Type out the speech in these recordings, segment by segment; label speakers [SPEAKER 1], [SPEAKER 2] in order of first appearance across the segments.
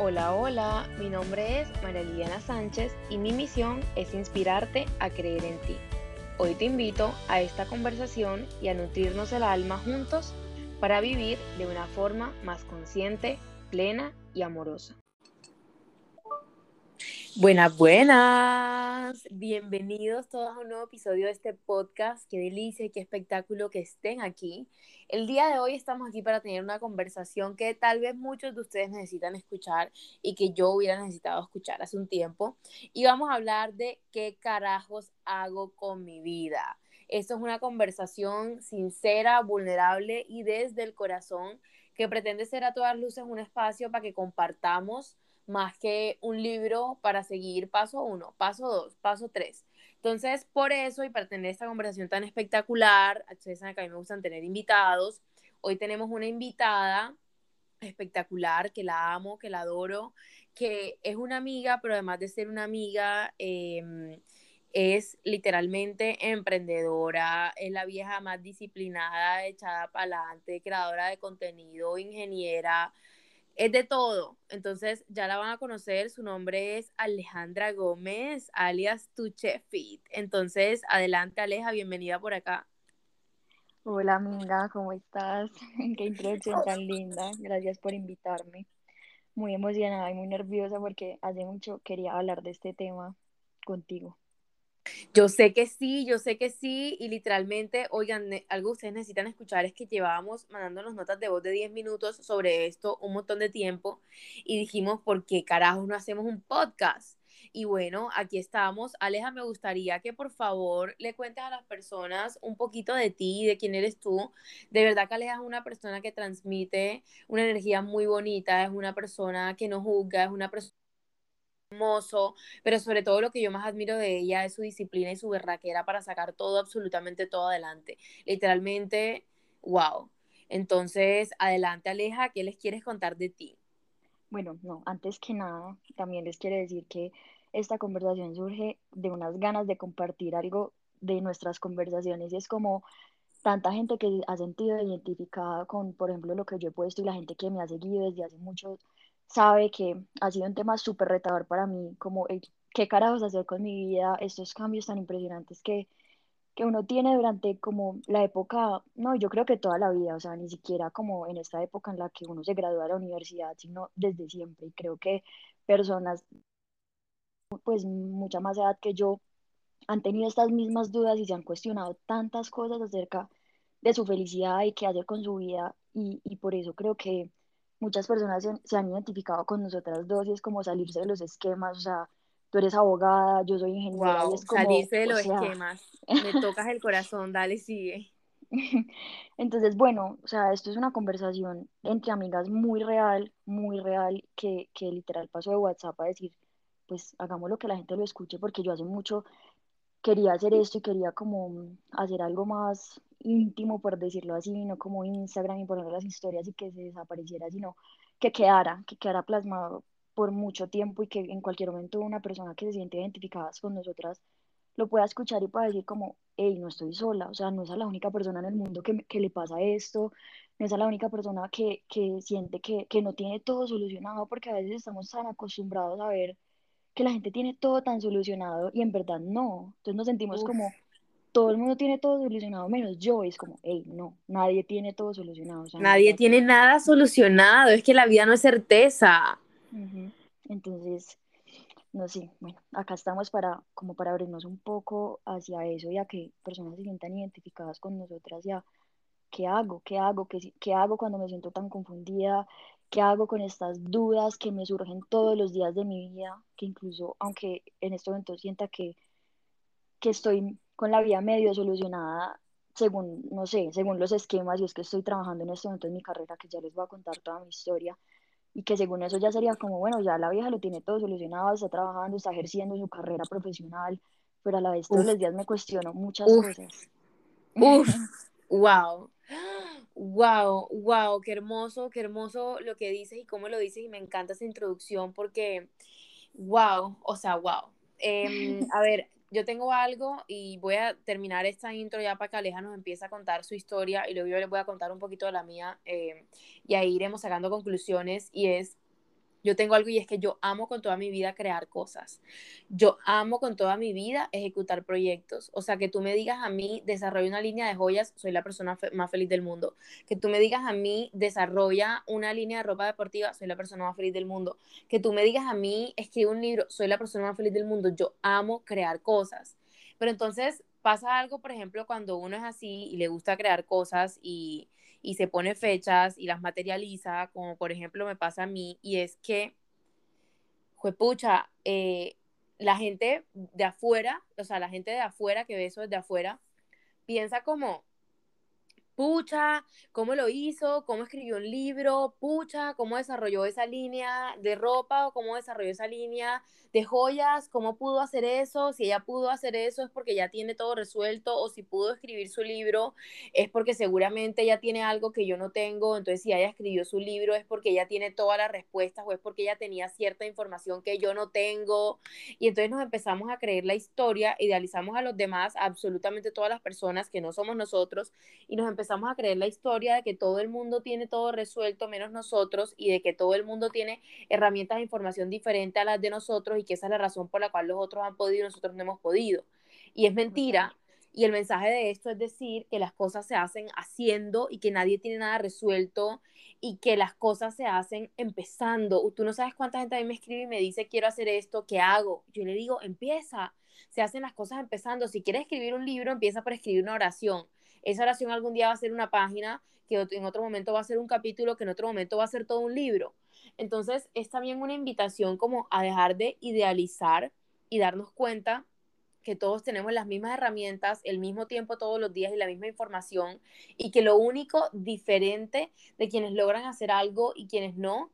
[SPEAKER 1] Hola, hola, mi nombre es María Liliana Sánchez y mi misión es inspirarte a creer en ti. Hoy te invito a esta conversación y a nutrirnos el alma juntos para vivir de una forma más consciente, plena y amorosa. Buenas, buenas. Bienvenidos todos a un nuevo episodio de este podcast. Qué delicia y qué espectáculo que estén aquí. El día de hoy estamos aquí para tener una conversación que tal vez muchos de ustedes necesitan escuchar y que yo hubiera necesitado escuchar hace un tiempo. Y vamos a hablar de qué carajos hago con mi vida. Esto es una conversación sincera, vulnerable y desde el corazón que pretende ser a todas luces un espacio para que compartamos más que un libro para seguir paso uno, paso dos, paso tres. Entonces, por eso y para tener esta conversación tan espectacular, ustedes saben que a mí me gustan tener invitados. Hoy tenemos una invitada espectacular, que la amo, que la adoro, que es una amiga, pero además de ser una amiga, em, es literalmente emprendedora, es la vieja más disciplinada, echada para adelante, creadora de contenido, ingeniera, es de todo. Entonces ya la van a conocer. Su nombre es Alejandra Gómez, alias Tuchefit. Entonces, adelante, Aleja, bienvenida por acá.
[SPEAKER 2] Hola, amiga, ¿cómo estás? Qué introducción tan linda. Gracias por invitarme. Muy emocionada y muy nerviosa porque hace mucho quería hablar de este tema contigo.
[SPEAKER 1] Yo sé que sí, yo sé que sí, y literalmente, oigan, algo ustedes necesitan escuchar es que llevábamos mandándonos notas de voz de 10 minutos sobre esto un montón de tiempo y dijimos, ¿por qué carajos no hacemos un podcast? Y bueno, aquí estamos. Aleja, me gustaría que por favor le cuentes a las personas un poquito de ti, de quién eres tú. De verdad que Aleja es una persona que transmite una energía muy bonita, es una persona que no juzga, es una persona hermoso, pero sobre todo lo que yo más admiro de ella es su disciplina y su berraquera para sacar todo, absolutamente todo adelante. Literalmente, wow. Entonces, adelante Aleja, ¿qué les quieres contar de ti?
[SPEAKER 2] Bueno, no, antes que nada, también les quiero decir que esta conversación surge de unas ganas de compartir algo de nuestras conversaciones y es como tanta gente que ha sentido identificada con, por ejemplo, lo que yo he puesto y la gente que me ha seguido desde hace mucho sabe que ha sido un tema súper retador para mí, como qué carajos hacer con mi vida, estos cambios tan impresionantes que, que uno tiene durante como la época, no, yo creo que toda la vida, o sea, ni siquiera como en esta época en la que uno se gradúa de la universidad, sino desde siempre. Y creo que personas, pues mucha más edad que yo, han tenido estas mismas dudas y se han cuestionado tantas cosas acerca de su felicidad y qué hacer con su vida. Y, y por eso creo que muchas personas se, han identificado con nosotras dos y es como salirse de los esquemas, o sea, tú eres abogada, yo soy ingeniera y es como...
[SPEAKER 1] Salirse de los esquemas, me tocas el corazón, dale, sigue.
[SPEAKER 2] Entonces, bueno, o sea, esto es una conversación entre amigas muy real, muy real, que, que literal pasó de WhatsApp a decir, pues hagamos lo que la gente lo escuche, porque yo hace mucho quería hacer esto y quería como hacer algo más íntimo, por decirlo así, no como Instagram y poner las historias y que se desapareciera, sino que quedara, que quedara plasmado por mucho tiempo y que en cualquier momento una persona que se siente identificada con nosotras lo pueda escuchar y pueda decir como, hey, no estoy sola, o sea, no es la única persona en el mundo que, que le pasa esto, no es la única persona que, que siente que, que no tiene todo solucionado, porque a veces estamos tan acostumbrados a ver que la gente tiene todo tan solucionado y en verdad no. Entonces nos sentimos como, todo el mundo tiene todo solucionado menos yo. es como, hey, no, nadie tiene todo solucionado.
[SPEAKER 1] nadie tiene nada solucionado, es que la vida no es certeza.
[SPEAKER 2] Entonces, no sé, bueno, acá estamos para, como para abrirnos un poco hacia eso y a que personas se sientan identificadas con nosotras ya. ¿Qué hago? ¿Qué hago? ¿Qué, ¿Qué hago cuando me siento tan confundida? ¿Qué hago con estas dudas que me surgen todos los días de mi vida? Que incluso, aunque en este momento sienta que, que estoy con la vida medio solucionada, según, no sé, según los esquemas, y es que estoy trabajando en este momento en mi carrera, que ya les voy a contar toda mi historia, y que según eso ya sería como, bueno, ya la vieja lo tiene todo solucionado, está trabajando, está ejerciendo su carrera profesional, pero a la vez todos los días me cuestiono muchas cosas.
[SPEAKER 1] Uf, wow. Wow, wow, qué hermoso, qué hermoso lo que dices y cómo lo dices y me encanta esa introducción porque, wow, o sea, wow. Em, a ver, yo tengo algo y voy a terminar esta intro ya para que Aleja nos empiece a contar su historia y luego yo les voy a contar un poquito de la mía em, y ahí iremos sacando conclusiones y es, Yo tengo algo y es que yo amo con toda mi vida crear cosas. Yo amo con toda mi vida ejecutar proyectos. O sea, que tú me digas a mí, desarrolla una línea de joyas, soy la persona más feliz del mundo. Que tú me digas a mí, desarrolla una línea de ropa deportiva, soy la persona más feliz del mundo. Que tú me digas a mí, escribe un libro, soy la persona más feliz del mundo. Yo amo crear cosas. Pero entonces pasa algo, por ejemplo, cuando uno es así y le gusta crear cosas y y se pone fechas y las materializa, como por ejemplo me pasa a mí, y es que, juepucha, eh, la gente de afuera, o sea, la gente de afuera que ve eso desde afuera, piensa como, pucha, cómo lo hizo, cómo escribió un libro, pucha, cómo desarrolló esa línea de ropa o cómo desarrolló esa línea de joyas, cómo pudo hacer eso, si ella pudo hacer eso es porque ya tiene todo resuelto o si pudo escribir su libro es porque seguramente ella tiene algo que yo no tengo, entonces si ella escribió su libro es porque ella tiene todas las respuestas o es porque ella tenía cierta información que yo no tengo y entonces nos empezamos a creer la historia, idealizamos a los demás, absolutamente todas las personas que no somos nosotros y nos empezamos a creer la historia de que todo el mundo tiene todo resuelto menos nosotros y de que todo el mundo tiene herramientas de información diferente a las de nosotros y que esa es la razón por la cual los otros han podido y nosotros no hemos podido. Y es mentira. Y el mensaje de esto es decir que las cosas se hacen haciendo y que nadie tiene nada resuelto y que las cosas se hacen empezando. Tú no sabes cuánta gente a mí me escribe y me dice, quiero hacer esto, ¿qué hago? Yo le digo, empieza. Se hacen las cosas empezando. Si quieres escribir un libro, empieza por escribir una oración. Esa oración algún día va a ser una página, que en otro momento va a ser un capítulo, que en otro momento va a ser todo un libro. Entonces, es también una invitación como a dejar de idealizar y darnos cuenta que todos tenemos las mismas herramientas, el mismo tiempo todos los días y la misma información, y que lo único diferente de quienes logran hacer algo y quienes no,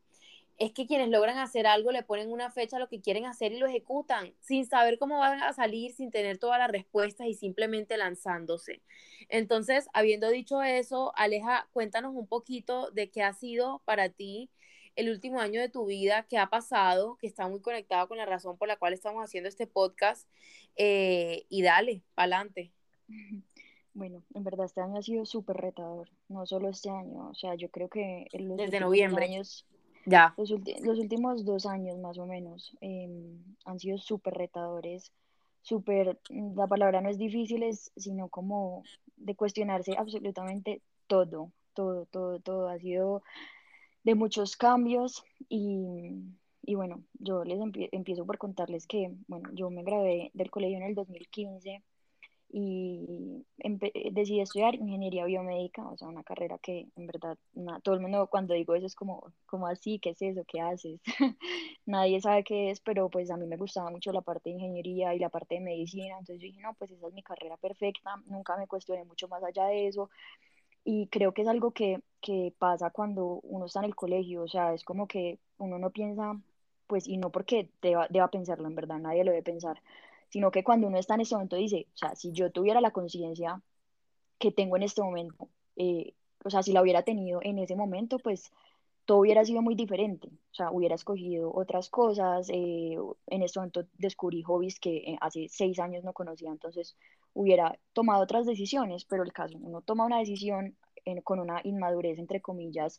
[SPEAKER 1] es que quienes logran hacer algo le ponen una fecha a lo que quieren hacer y lo ejecutan, sin saber cómo van a salir, sin tener todas las respuestas y simplemente lanzándose. Entonces, habiendo dicho eso, Aleja, cuéntanos un poquito de qué ha sido para ti el último año de tu vida, que ha pasado, que está muy conectado con la razón por la cual estamos haciendo este podcast. Eh, y dale, pa'lante.
[SPEAKER 2] Bueno, en verdad este año ha sido súper retador, no solo este año, o sea, yo creo que
[SPEAKER 1] los Desde noviembre.
[SPEAKER 2] años, ya. Los, últimos dos años más o menos em, han sido súper retadores, súper, la palabra no es difíciles, sino como de cuestionarse absolutamente todo, todo, todo, todo. Ha sido de muchos cambios y, y bueno, yo les empiezo por contarles que, bueno, yo me gradué del colegio en el 2015 y decidí estudiar ingeniería biomédica, o sea, una carrera que en verdad todo el mundo cuando digo eso es como, como así, ¿qué es eso? ¿Qué haces? Nadie sabe qué es, pero pues a mí me gustaba mucho la parte de ingeniería y la parte de medicina, entonces yo dije, no, pues esa es mi carrera perfecta, nunca me cuestioné mucho más allá de eso, y creo que es algo que, que pasa cuando uno está en el colegio, o sea, es como que uno no piensa, pues, y no porque deba, deba pensarlo, en verdad, nadie lo debe pensar, sino que cuando uno está en ese momento dice, o sea, si yo tuviera la conciencia que tengo en este momento, eh, o sea, si la hubiera tenido en ese momento, pues todo hubiera sido muy diferente, o sea, hubiera escogido otras cosas, eh, en este momento descubrí hobbies que eh, hace seis años no conocía, entonces hubiera tomado otras decisiones, pero el caso, uno toma una decisión con una inmadurez, entre comillas,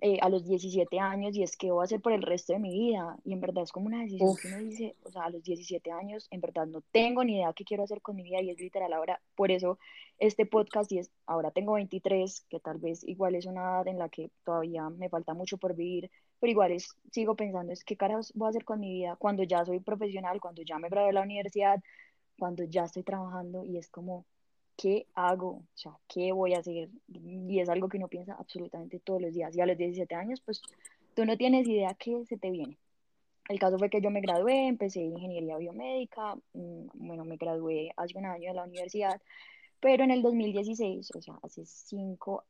[SPEAKER 2] eh, a los 17 años y es que voy a hacer por el resto de mi vida. Y en verdad es como una decisión que uno dice, o sea, a los 17 años, en verdad no tengo ni idea qué quiero hacer con mi vida y es literal ahora, por eso este podcast y es, ahora tengo 23, que tal vez igual es una edad en la que todavía me falta mucho por vivir, pero igual es, sigo pensando, es qué caras voy a hacer con mi vida cuando ya soy profesional, cuando ya me gradué de la universidad, cuando ya estoy trabajando y es como, ¿qué hago? O sea, ¿qué voy a hacer? Y es algo que uno piensa absolutamente todos los días. Y a los 17 años, pues tú no tienes idea qué se te viene. El caso fue que yo me gradué, empecé ingeniería biomédica, mm, bueno, me gradué hace un año de la universidad, pero en el 2016, o sea, hace cinco,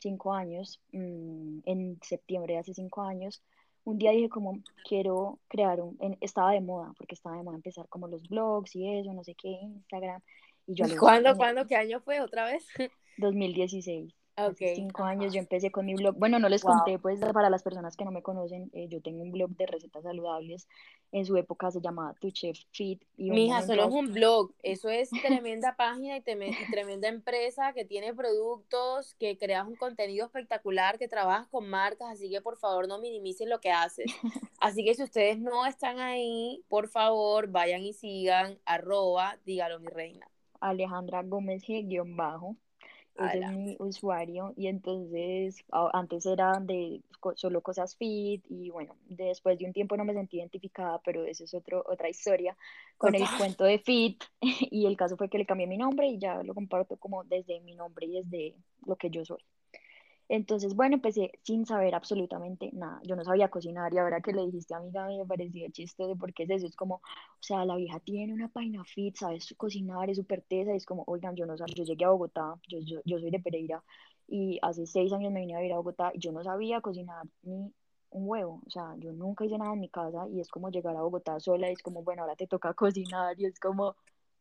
[SPEAKER 2] cinco años, mm, en septiembre de hace cinco años, un día dije como, quiero crear un, estaba de moda, porque estaba de moda empezar como los blogs y eso, no sé qué, Instagram.
[SPEAKER 1] Y yo ¿Cuándo, ¿Cuándo? ¿Qué año fue otra vez?
[SPEAKER 2] 2016. Hace cinco años yo empecé con mi blog. Bueno, no les conté, pues para las personas que no me conocen, eh, yo tengo un blog de recetas saludables. En su época se llamaba Tu Chef Fit.
[SPEAKER 1] Y Mija, solo es un blog. Eso es tremenda página y, tremenda empresa que tiene productos, que creas un contenido espectacular, que trabajas con marcas. Así que por favor no minimicen lo que haces. Así que si ustedes no están ahí, por favor vayan y sigan arroba, dígalo mi reina.
[SPEAKER 2] Alejandra Gómez G, bajo. Ese es mi usuario y entonces antes era de solo cosas fit y bueno, después de un tiempo no me sentí identificada, pero eso es otro, otra historia con el cuento de fit. Y el caso fue que le cambié mi nombre y ya lo comparto como desde mi nombre y desde lo que yo soy. Entonces, bueno, empecé sin saber absolutamente nada. Yo no sabía cocinar y ahora que le dijiste, amiga, me pareció chistoso porque es eso, es como, o sea, la vieja tiene una página fit, sabes cocinar, es súper tesa, es como, oigan, yo no sabía, yo llegué a Bogotá, yo, yo, yo soy de Pereira y hace seis años me vine a vivir a Bogotá y yo no sabía cocinar ni un huevo, o sea, yo nunca hice nada en mi casa y es como llegar a Bogotá sola y es como, bueno, ahora te toca cocinar y es como,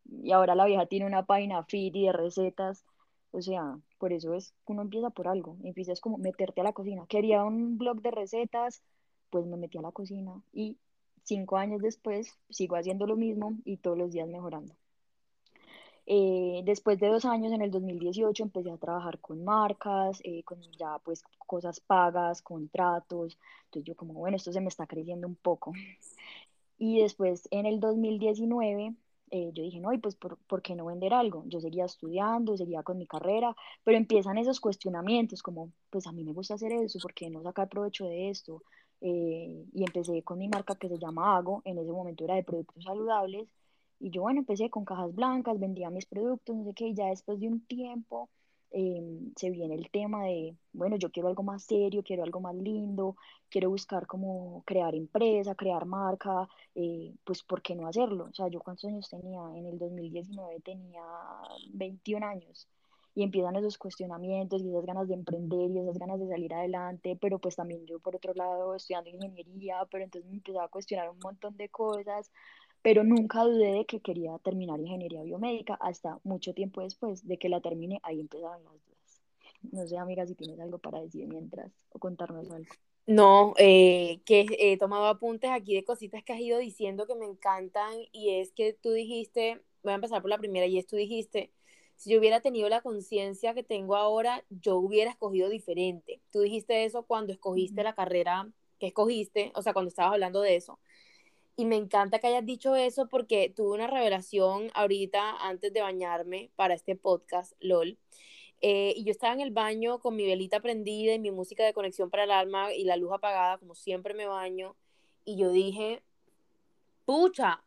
[SPEAKER 2] y ahora la vieja tiene una página fit y de recetas o sea, por eso es que uno empieza por algo, empiezas como meterte a la cocina. Quería un blog de recetas, pues me metí a la cocina y cinco años después sigo haciendo lo mismo y todos los días mejorando. Eh, después de dos años, en el 2018, empecé a trabajar con marcas, eh, con ya pues cosas pagas, contratos. Entonces yo como, bueno, esto se me está creciendo un poco. Y después, en el 2019, eh, yo dije, no, y pues, ¿por, ¿por, qué no vender algo? Yo seguía estudiando, seguía con mi carrera, pero empiezan esos cuestionamientos como, pues a mí me gusta hacer eso, ¿por qué no sacar provecho de esto? Eh, y empecé con mi marca que se llama Hago, en ese momento era de productos saludables, y yo, bueno, empecé con cajas blancas, vendía mis productos, no sé qué, y ya después de un tiempo Em, se viene el tema de, bueno, yo quiero algo más serio, quiero algo más lindo, quiero buscar cómo crear empresa, crear marca, eh, pues ¿por qué no hacerlo? O sea, yo cuántos años tenía, en el 2019 tenía 21 años y empiezan esos cuestionamientos y esas ganas de emprender y esas ganas de salir adelante, pero pues también yo por otro lado estudiando ingeniería, pero entonces me empezaba a cuestionar un montón de cosas, pero nunca dudé de que quería terminar ingeniería biomédica hasta mucho tiempo después de que la terminé, ahí empezaron las dudas. No sé, amiga, si tienes algo para decir mientras o contarnos algo.
[SPEAKER 1] No, eh, que he tomado apuntes aquí de cositas que has ido diciendo que me encantan y es que tú dijiste, voy a empezar por la primera y es tú dijiste, si yo hubiera tenido la conciencia que tengo ahora, yo hubiera escogido diferente. Tú dijiste eso cuando escogiste la carrera que escogiste, o sea, cuando estabas hablando de eso. Y me encanta que hayas dicho eso porque tuve una revelación ahorita antes de bañarme para este podcast, LOL. Eh, y yo estaba en el baño con mi velita prendida y mi música de conexión para el alma y la luz apagada, como siempre me baño. Y yo dije, pucha,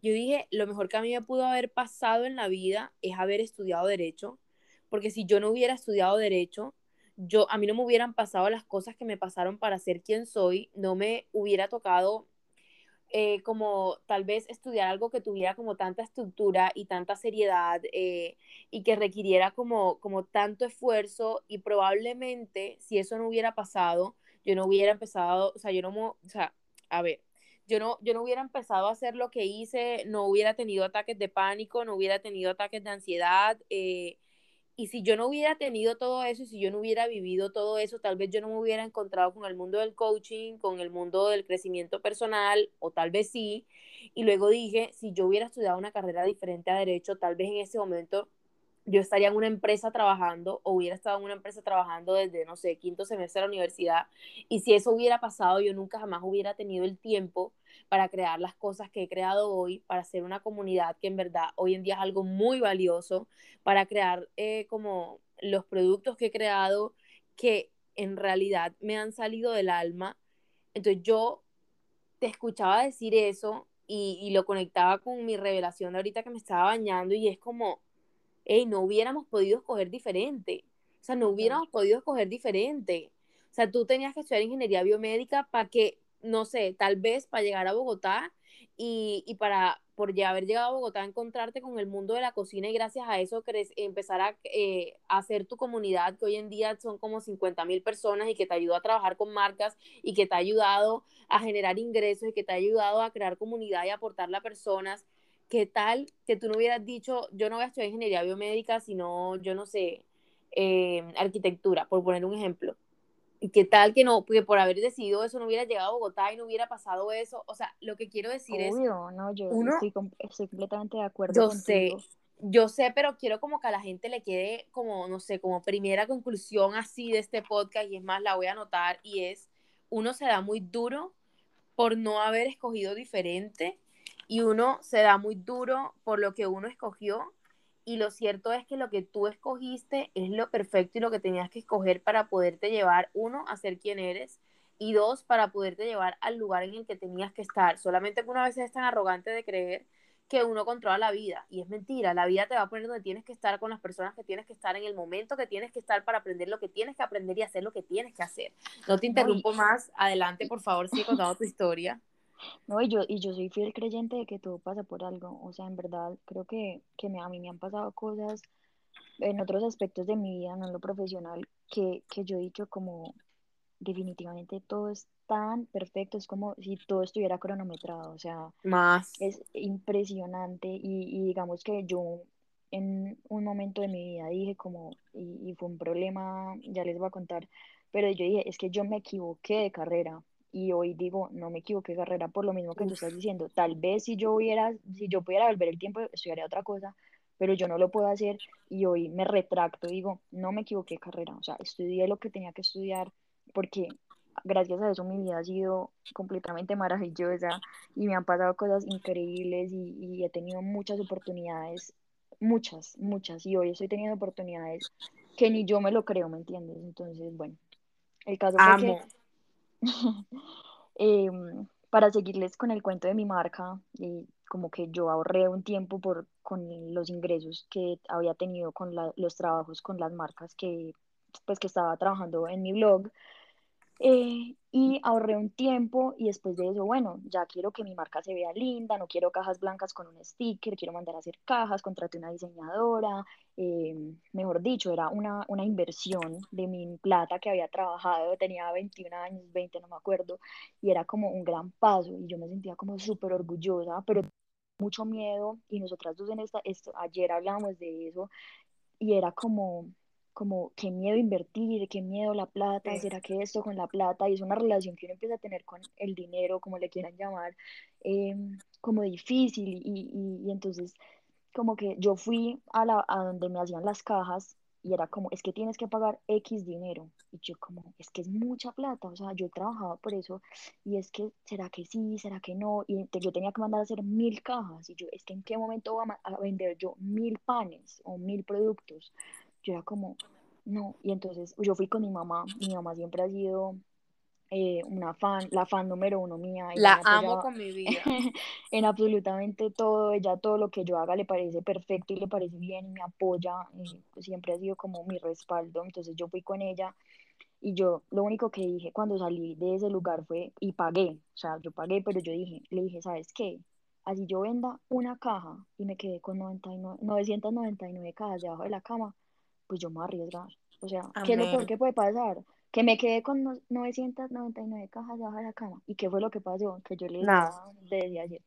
[SPEAKER 1] yo dije, lo mejor que a mí me pudo haber pasado en la vida es haber estudiado derecho, porque si yo no hubiera estudiado derecho, yo a mí no me hubieran pasado las cosas que me pasaron para ser quien soy, no me hubiera tocado eh, como tal vez estudiar algo que tuviera como tanta estructura y tanta seriedad eh, y que requiriera como, como tanto esfuerzo y probablemente si eso no hubiera pasado, yo no hubiera empezado, o sea, yo no, o sea, a ver, yo no, yo no hubiera empezado a hacer lo que hice, no hubiera tenido ataques de pánico, no hubiera tenido ataques de ansiedad, eh, y si yo no hubiera tenido todo eso y si yo no hubiera vivido todo eso, tal vez yo no me hubiera encontrado con el mundo del coaching, con el mundo del crecimiento personal, o tal vez sí. Y luego dije, si yo hubiera estudiado una carrera diferente a derecho, tal vez en ese momento yo estaría en una empresa trabajando o hubiera estado en una empresa trabajando desde, no sé, quinto semestre de la universidad. Y si eso hubiera pasado, yo nunca jamás hubiera tenido el tiempo para crear las cosas que he creado hoy, para hacer una comunidad que en verdad hoy en día es algo muy valioso, para crear eh, como los productos que he creado que en realidad me han salido del alma. Entonces yo te escuchaba decir eso y, y lo conectaba con mi revelación de ahorita que me estaba bañando y es como hey, no hubiéramos podido escoger diferente. O sea, no hubiéramos podido escoger diferente. O sea, tú tenías que estudiar ingeniería biomédica para que, no sé, tal vez para llegar a Bogotá y, y para, por ya haber llegado a Bogotá, encontrarte con el mundo de la cocina y gracias a eso empezar a, eh, hacer tu comunidad, que hoy en día son como 50 mil personas y que te ayudó a trabajar con marcas y que te ha ayudado a generar ingresos y que te ha ayudado a crear comunidad y aportarle a personas. ¿Qué tal que tú no hubieras dicho, yo no voy a estudiar ingeniería biomédica, sino, yo no sé, eh, arquitectura, por poner un ejemplo. ¿Y qué tal que no, porque por haber decidido eso no hubiera llegado a Bogotá y no hubiera pasado eso? O sea, lo que quiero decir
[SPEAKER 2] Obvio,
[SPEAKER 1] es...
[SPEAKER 2] no, yo
[SPEAKER 1] uno,
[SPEAKER 2] estoy, estoy, completamente de acuerdo
[SPEAKER 1] yo
[SPEAKER 2] contigo.
[SPEAKER 1] sé, yo sé, pero quiero como que a la gente le quede como, no sé, como primera conclusión así de este podcast, y es más, la voy a anotar, y es, uno se da muy duro por no haber escogido diferente, y uno se da muy duro por lo que uno escogió, y lo cierto es que lo que tú escogiste es lo perfecto y lo que tenías que escoger para poderte llevar, uno, a ser quien eres y dos, para poderte llevar al lugar en el que tenías que estar. Solamente que una vez es tan arrogante de creer que uno controla la vida y es mentira, la vida te va a poner donde tienes que estar con las personas que tienes que estar en el momento que tienes que estar para aprender lo que tienes que aprender y hacer lo que tienes que hacer. No te interrumpo más, adelante por favor, sigue contando tu historia.
[SPEAKER 2] No, y yo, y yo soy fiel creyente de que todo pasa por algo. O sea, en verdad, creo que, que me, a mí me han pasado cosas en otros aspectos de mi vida, no en lo profesional, que, que yo he dicho como definitivamente todo es tan perfecto, es como si todo estuviera cronometrado, o sea,
[SPEAKER 1] más.
[SPEAKER 2] es impresionante. Y, y digamos que yo en un momento de mi vida dije como, y, y, fue un problema, ya les voy a contar, pero yo dije, es que yo me equivoqué de carrera, y hoy digo, no me equivoqué carrera por lo mismo que Uf. tú estás diciendo. Tal vez si yo hubiera, si yo pudiera volver el tiempo, estudiaría otra cosa, pero yo no lo puedo hacer y hoy me retracto, digo, no me equivoqué carrera, o sea, estudié lo que tenía que estudiar porque gracias a eso mi vida ha sido completamente maravillosa y me han pasado cosas increíbles y, y he tenido muchas oportunidades, muchas, muchas, y hoy estoy teniendo oportunidades que ni yo me lo creo, ¿me entiendes? Entonces, bueno, el caso
[SPEAKER 1] Amo.
[SPEAKER 2] fue que eh, para seguirles con el cuento de mi marca, eh, como que yo ahorré un tiempo por, con los ingresos que había tenido con los trabajos con las marcas que, pues, que estaba trabajando en mi blog. Eh, y ahorré un tiempo y después de eso, bueno, ya quiero que mi marca se vea linda, no quiero cajas blancas con un sticker, quiero mandar a hacer cajas, contraté una diseñadora, eh, mejor dicho, era una, una inversión de mi plata que había trabajado, tenía 21 años, 20, no me acuerdo, y era como un gran paso y yo me sentía como súper orgullosa, pero mucho miedo y nosotras dos en esta, esto, ayer hablábamos de eso y era como como qué miedo invertir, qué miedo la plata, sí. será que esto con la plata, y es una relación que uno empieza a tener con el dinero, como le quieran llamar, eh, como difícil, y, y, y, entonces como que yo fui a, la, a donde me hacían las cajas y era como, es que tienes que pagar X dinero, y yo como, es que es mucha plata, o sea, yo he trabajado por eso, y es que, ¿será que sí, será que no? Y te, yo tenía que mandar a hacer mil cajas, y yo, es que en qué momento voy a, a vender yo mil panes o mil productos, yo era como, no, y entonces yo fui con mi mamá, mi mamá siempre ha sido eh, una fan, la fan número uno mía.
[SPEAKER 1] La amo con mi vida.
[SPEAKER 2] en absolutamente todo, ella todo lo que yo haga le parece perfecto y le parece bien y me apoya, eh, siempre ha sido como mi respaldo, entonces yo fui con ella y yo lo único que dije cuando salí de ese lugar fue, y pagué, o sea, yo pagué, pero yo dije, le dije, ¿sabes qué? Así yo venda una caja y me quedé con 99, 999 cajas debajo de la cama, pues yo me voy a arriesgar. O sea, Amén. ¿qué es lo peor que puede pasar? Que me quedé con 999 cajas debajo de la cama. ¿Y qué fue lo que pasó? Que yo le dije desde ayer.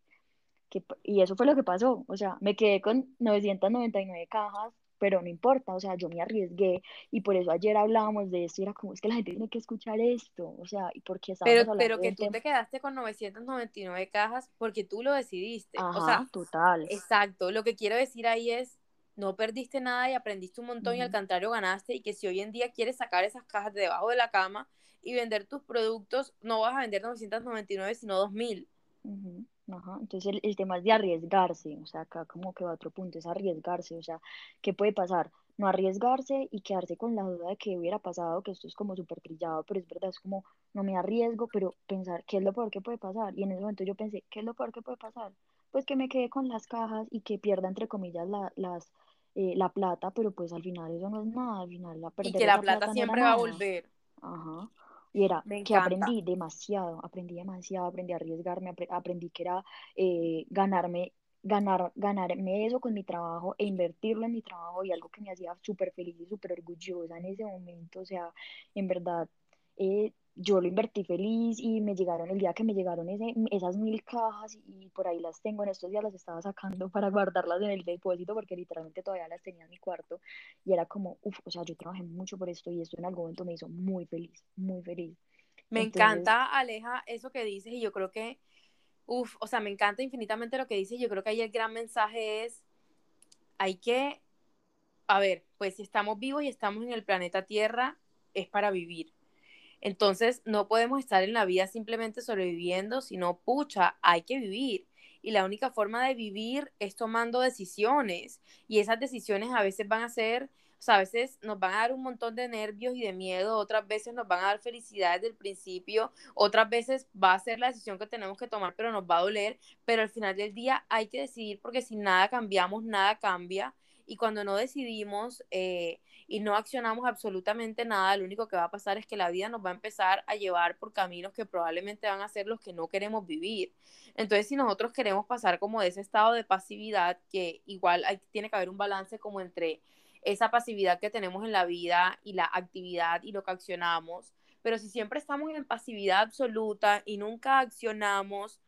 [SPEAKER 2] Que, y eso fue lo que pasó. O sea, me quedé con 999 cajas, pero no importa. O sea, yo me arriesgué. Y por eso ayer hablábamos de esto. Y era como, es que la gente tiene que escuchar esto. O sea, y porque
[SPEAKER 1] Pero, pero que tú tema... te quedaste con 999 cajas porque tú lo decidiste.
[SPEAKER 2] Ajá,
[SPEAKER 1] o sea,
[SPEAKER 2] total.
[SPEAKER 1] Exacto. Lo que quiero decir ahí es no perdiste nada y aprendiste un montón
[SPEAKER 2] uh -huh.
[SPEAKER 1] y al contrario ganaste y que si hoy en día quieres sacar esas cajas de debajo de la cama y vender tus productos, no vas a vender 999 sino 2000.
[SPEAKER 2] Uh -huh. Ajá. Entonces el, el, tema es de arriesgarse, o sea, acá como que va otro punto, es arriesgarse, o sea, ¿qué puede pasar? No arriesgarse y quedarse con la duda de que hubiera pasado, que esto es como súper trillado, pero es verdad, es como, no me arriesgo, pero pensar, ¿qué es lo peor que puede pasar? Y en ese momento yo pensé, ¿qué es lo peor que puede pasar? Pues que me quede con las cajas y que pierda, entre comillas, la, las, eh, la plata, pero pues al final eso no es nada, al final la
[SPEAKER 1] Y que la plata, plata siempre
[SPEAKER 2] no
[SPEAKER 1] va a volver.
[SPEAKER 2] Ajá. Y era
[SPEAKER 1] Me
[SPEAKER 2] que aprendí demasiado, aprendí demasiado, aprendí a arriesgarme, apre- aprendí que era eh, ganarme, ganar, ganarme eso con mi trabajo e invertirlo en mi trabajo y algo que me hacía súper feliz y súper orgullosa en ese momento, o sea, en verdad, eh, yo lo invertí feliz y me llegaron el día que me llegaron ese, esas mil cajas y por ahí las tengo, en estos días las estaba sacando para guardarlas en el depósito porque literalmente todavía las tenía en mi cuarto y era como, uff, o sea, yo trabajé mucho por esto y esto en algún momento me hizo muy feliz, muy feliz.
[SPEAKER 1] Me encanta, Aleja, eso que dices y yo creo que, uff, o sea, me encanta infinitamente lo que dices. Yo creo que ahí el gran mensaje es, hay que, a ver, pues si estamos vivos y estamos en el planeta Tierra, es para vivir. Entonces, no podemos estar en la vida simplemente sobreviviendo, sino, pucha, hay que vivir. Y la única forma de vivir es tomando decisiones. Y esas decisiones a veces van a ser o sea, a veces nos van a dar un montón de nervios y de miedo, otras veces nos van a dar felicidad desde el principio, otras veces va a ser la decisión que tenemos que tomar, pero nos va a doler, pero al final del día hay que decidir porque si nada cambiamos, nada cambia. Y cuando no decidimos eh, y no accionamos absolutamente nada, lo único que va a pasar es que la vida nos va a empezar a llevar por caminos que probablemente van a ser los que no queremos vivir. Entonces, si nosotros queremos pasar como de ese estado de pasividad, que igual tiene que haber un balance como entre esa pasividad que tenemos en la vida y la actividad y lo que accionamos. Pero si siempre estamos en pasividad absoluta y nunca accionamos,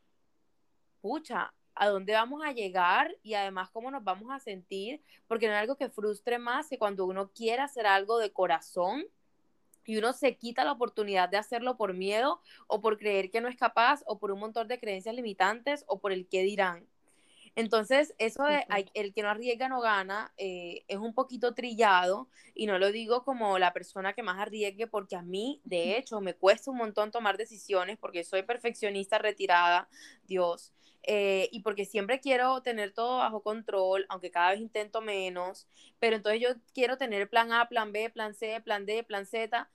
[SPEAKER 1] pucha, ¿a dónde vamos a llegar? Y además, ¿cómo nos vamos a sentir? Porque no hay algo que frustre más que cuando uno quiere hacer algo de corazón y uno se quita la oportunidad de hacerlo por miedo o por creer que no es capaz o por un montón de creencias limitantes o por el qué dirán. Entonces, eso de el que no arriesga no gana eh, es un poquito trillado y no lo digo como la persona que más arriesgue porque a mí, de hecho, me cuesta un montón tomar decisiones porque soy perfeccionista retirada, Dios, eh, y porque siempre quiero tener todo bajo control, aunque cada vez intento menos, pero entonces yo quiero tener plan A, plan B, plan C, plan D, plan Z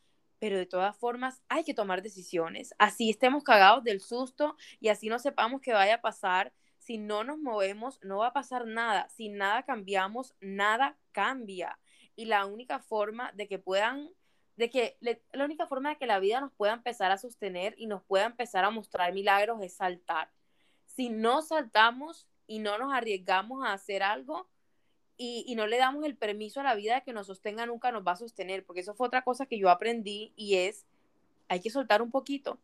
[SPEAKER 1] pero de todas formas hay que tomar decisiones. Así estemos cagados del susto y así no sepamos qué vaya a pasar, si no nos movemos, no va a pasar nada. Si nada cambiamos, nada cambia. Y la única forma de que puedan, de que, la única forma de que la vida nos pueda empezar a sostener y nos pueda empezar a mostrar milagros es saltar. Si no saltamos y no nos arriesgamos a hacer algo, y, y, no le damos el permiso a la vida de que nos sostenga, nunca nos va a sostener, porque eso fue otra cosa que yo aprendí y es, hay que soltar un poquito.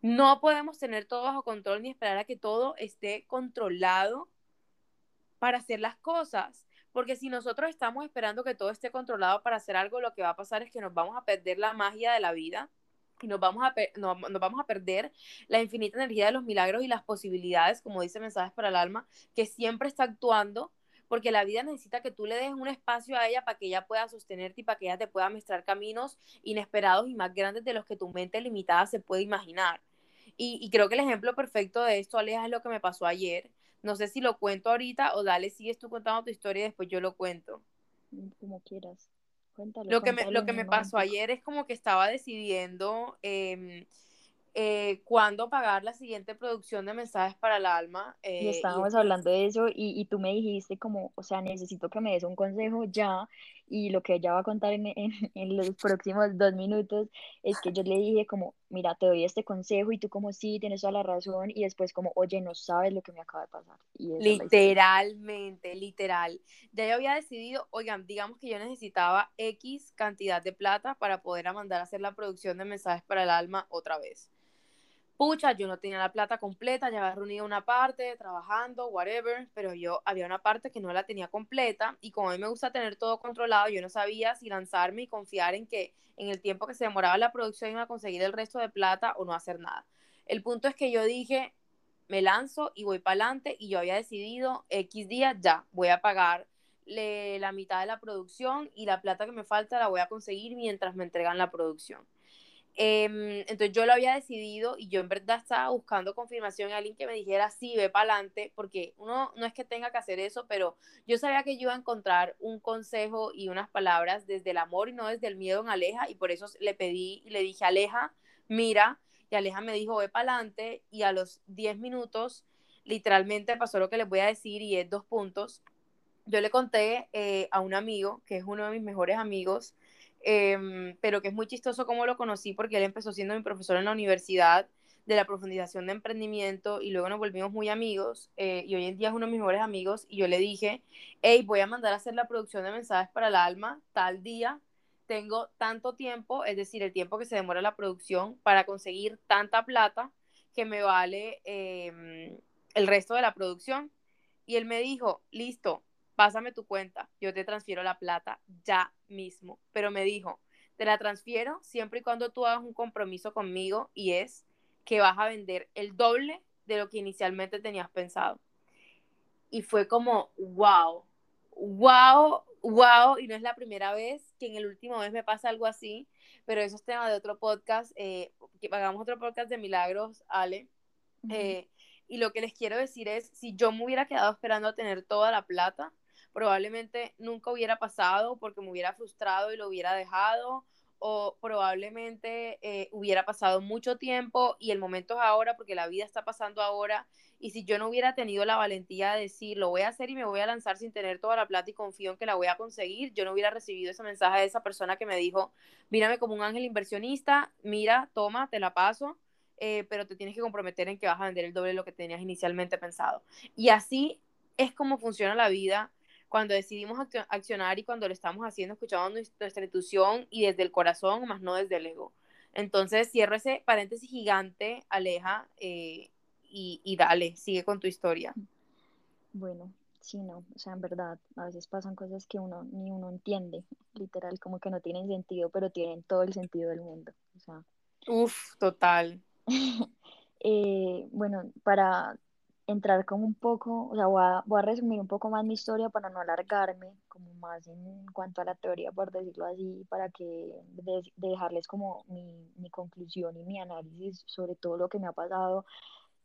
[SPEAKER 1] No podemos tener todo bajo control ni esperar a que todo esté controlado para hacer las cosas. Porque si nosotros estamos esperando que todo esté controlado para hacer algo, lo que va a pasar es que nos vamos a perder la magia de la vida y nos vamos a, nos vamos a perder la infinita energía de los milagros y las posibilidades, como dice Mensajes para el Alma, que siempre está actuando porque la vida necesita que tú le des un espacio a ella para que ella pueda sostenerte y para que ella te pueda mostrar caminos inesperados y más grandes de los que tu mente limitada se puede imaginar. Y, creo que el ejemplo perfecto de esto, Aleja, es lo que me pasó ayer. No sé si lo cuento ahorita o dale, sigues tú contando tu historia y después yo lo cuento.
[SPEAKER 2] Mm, como quieras. Cuéntalo.
[SPEAKER 1] Lo que me, lo que me pasó ayer es como que estaba decidiendo eh, eh, cuándo pagar la siguiente producción de mensajes para el alma.
[SPEAKER 2] Eh, y estábamos hablando de eso y, y, tú me dijiste como, o sea, necesito que me des un consejo ya y lo que ella va a contar en, en, los próximos dos minutos es que yo le dije como, mira, te doy este consejo y tú como sí, tienes toda la razón y después como, oye, no sabes lo que me acaba de pasar.
[SPEAKER 1] Literalmente, literal. Ya yo había decidido, oigan, digamos que yo necesitaba X cantidad de plata para poder mandar a hacer la producción de mensajes para el alma otra vez pucha, yo no tenía la plata completa, ya había reunido una parte, trabajando, whatever, pero yo había una parte que no la tenía completa y como a mí me gusta tener todo controlado, yo no sabía si lanzarme y confiar en que en el tiempo que se demoraba la producción iba a conseguir el resto de plata o no hacer nada. El punto es que yo dije, me lanzo y voy para adelante y yo había decidido X días ya, voy a pagar la mitad de la producción y la plata que me falta la voy a conseguir mientras me entregan la producción. Em, entonces yo lo había decidido y yo en verdad estaba buscando confirmación a alguien que me dijera sí, ve para adelante, porque uno no es que tenga que hacer eso, pero yo sabía que yo iba a encontrar un consejo y unas palabras desde el amor y no desde el miedo en Aleja y por eso le pedí y le dije, Aleja, mira, y Aleja me dijo, ve para adelante y a los 10 minutos literalmente pasó lo que les voy a decir y es dos puntos. Yo le conté eh, a un amigo, que es uno de mis mejores amigos, Em, pero que es muy chistoso cómo lo conocí porque él empezó siendo mi profesor en la universidad de la profundización de emprendimiento y luego nos volvimos muy amigos eh, y hoy en día es uno de mis mejores amigos y yo le dije, hey, voy a mandar a hacer la producción de mensajes para el alma tal día, tengo tanto tiempo, es decir, el tiempo que se demora la producción para conseguir tanta plata que me vale em, el resto de la producción. Y él me dijo, listo, pásame tu cuenta, yo te transfiero la plata ya mismo. Pero me dijo, te la transfiero siempre y cuando tú hagas un compromiso conmigo y es que vas a vender el doble de lo que inicialmente tenías pensado. Y fue como, wow, wow, wow, y no es la primera vez que en el último mes me pasa algo así, pero eso es tema de otro podcast, eh, que hagamos otro podcast de milagros, Ale. Eh, y lo que les quiero decir es, si yo me hubiera quedado esperando a tener toda la plata, probablemente nunca hubiera pasado porque me hubiera frustrado y lo hubiera dejado o probablemente eh, hubiera pasado mucho tiempo y el momento es ahora porque la vida está pasando ahora y si yo no hubiera tenido la valentía de decir lo voy a hacer y me voy a lanzar sin tener toda la plata y confío en que la voy a conseguir, yo no hubiera recibido ese mensaje de esa persona que me dijo, mírame como un ángel inversionista, mira, toma, te la paso, eh, pero te tienes que comprometer en que vas a vender el doble de lo que tenías inicialmente pensado. Y así es como funciona la vida cuando decidimos accionar y cuando lo estamos haciendo, escuchando nuestra intuición y desde el corazón, más no desde el ego. Entonces, cierro ese paréntesis gigante, Aleja, eh, y, y, dale, sigue con tu historia.
[SPEAKER 2] Bueno, sí, no, o sea, en verdad, a veces pasan cosas que uno ni uno entiende, literal, como que no tienen sentido, pero tienen todo el sentido del mundo. O sea.
[SPEAKER 1] Uf, total.
[SPEAKER 2] eh, bueno, para entrar como un poco, o sea, voy a, voy a, resumir un poco más mi historia para no alargarme, como más en cuanto a la teoría, por decirlo así, para que de, dejarles como mi, mi, conclusión y mi análisis sobre todo lo que me ha pasado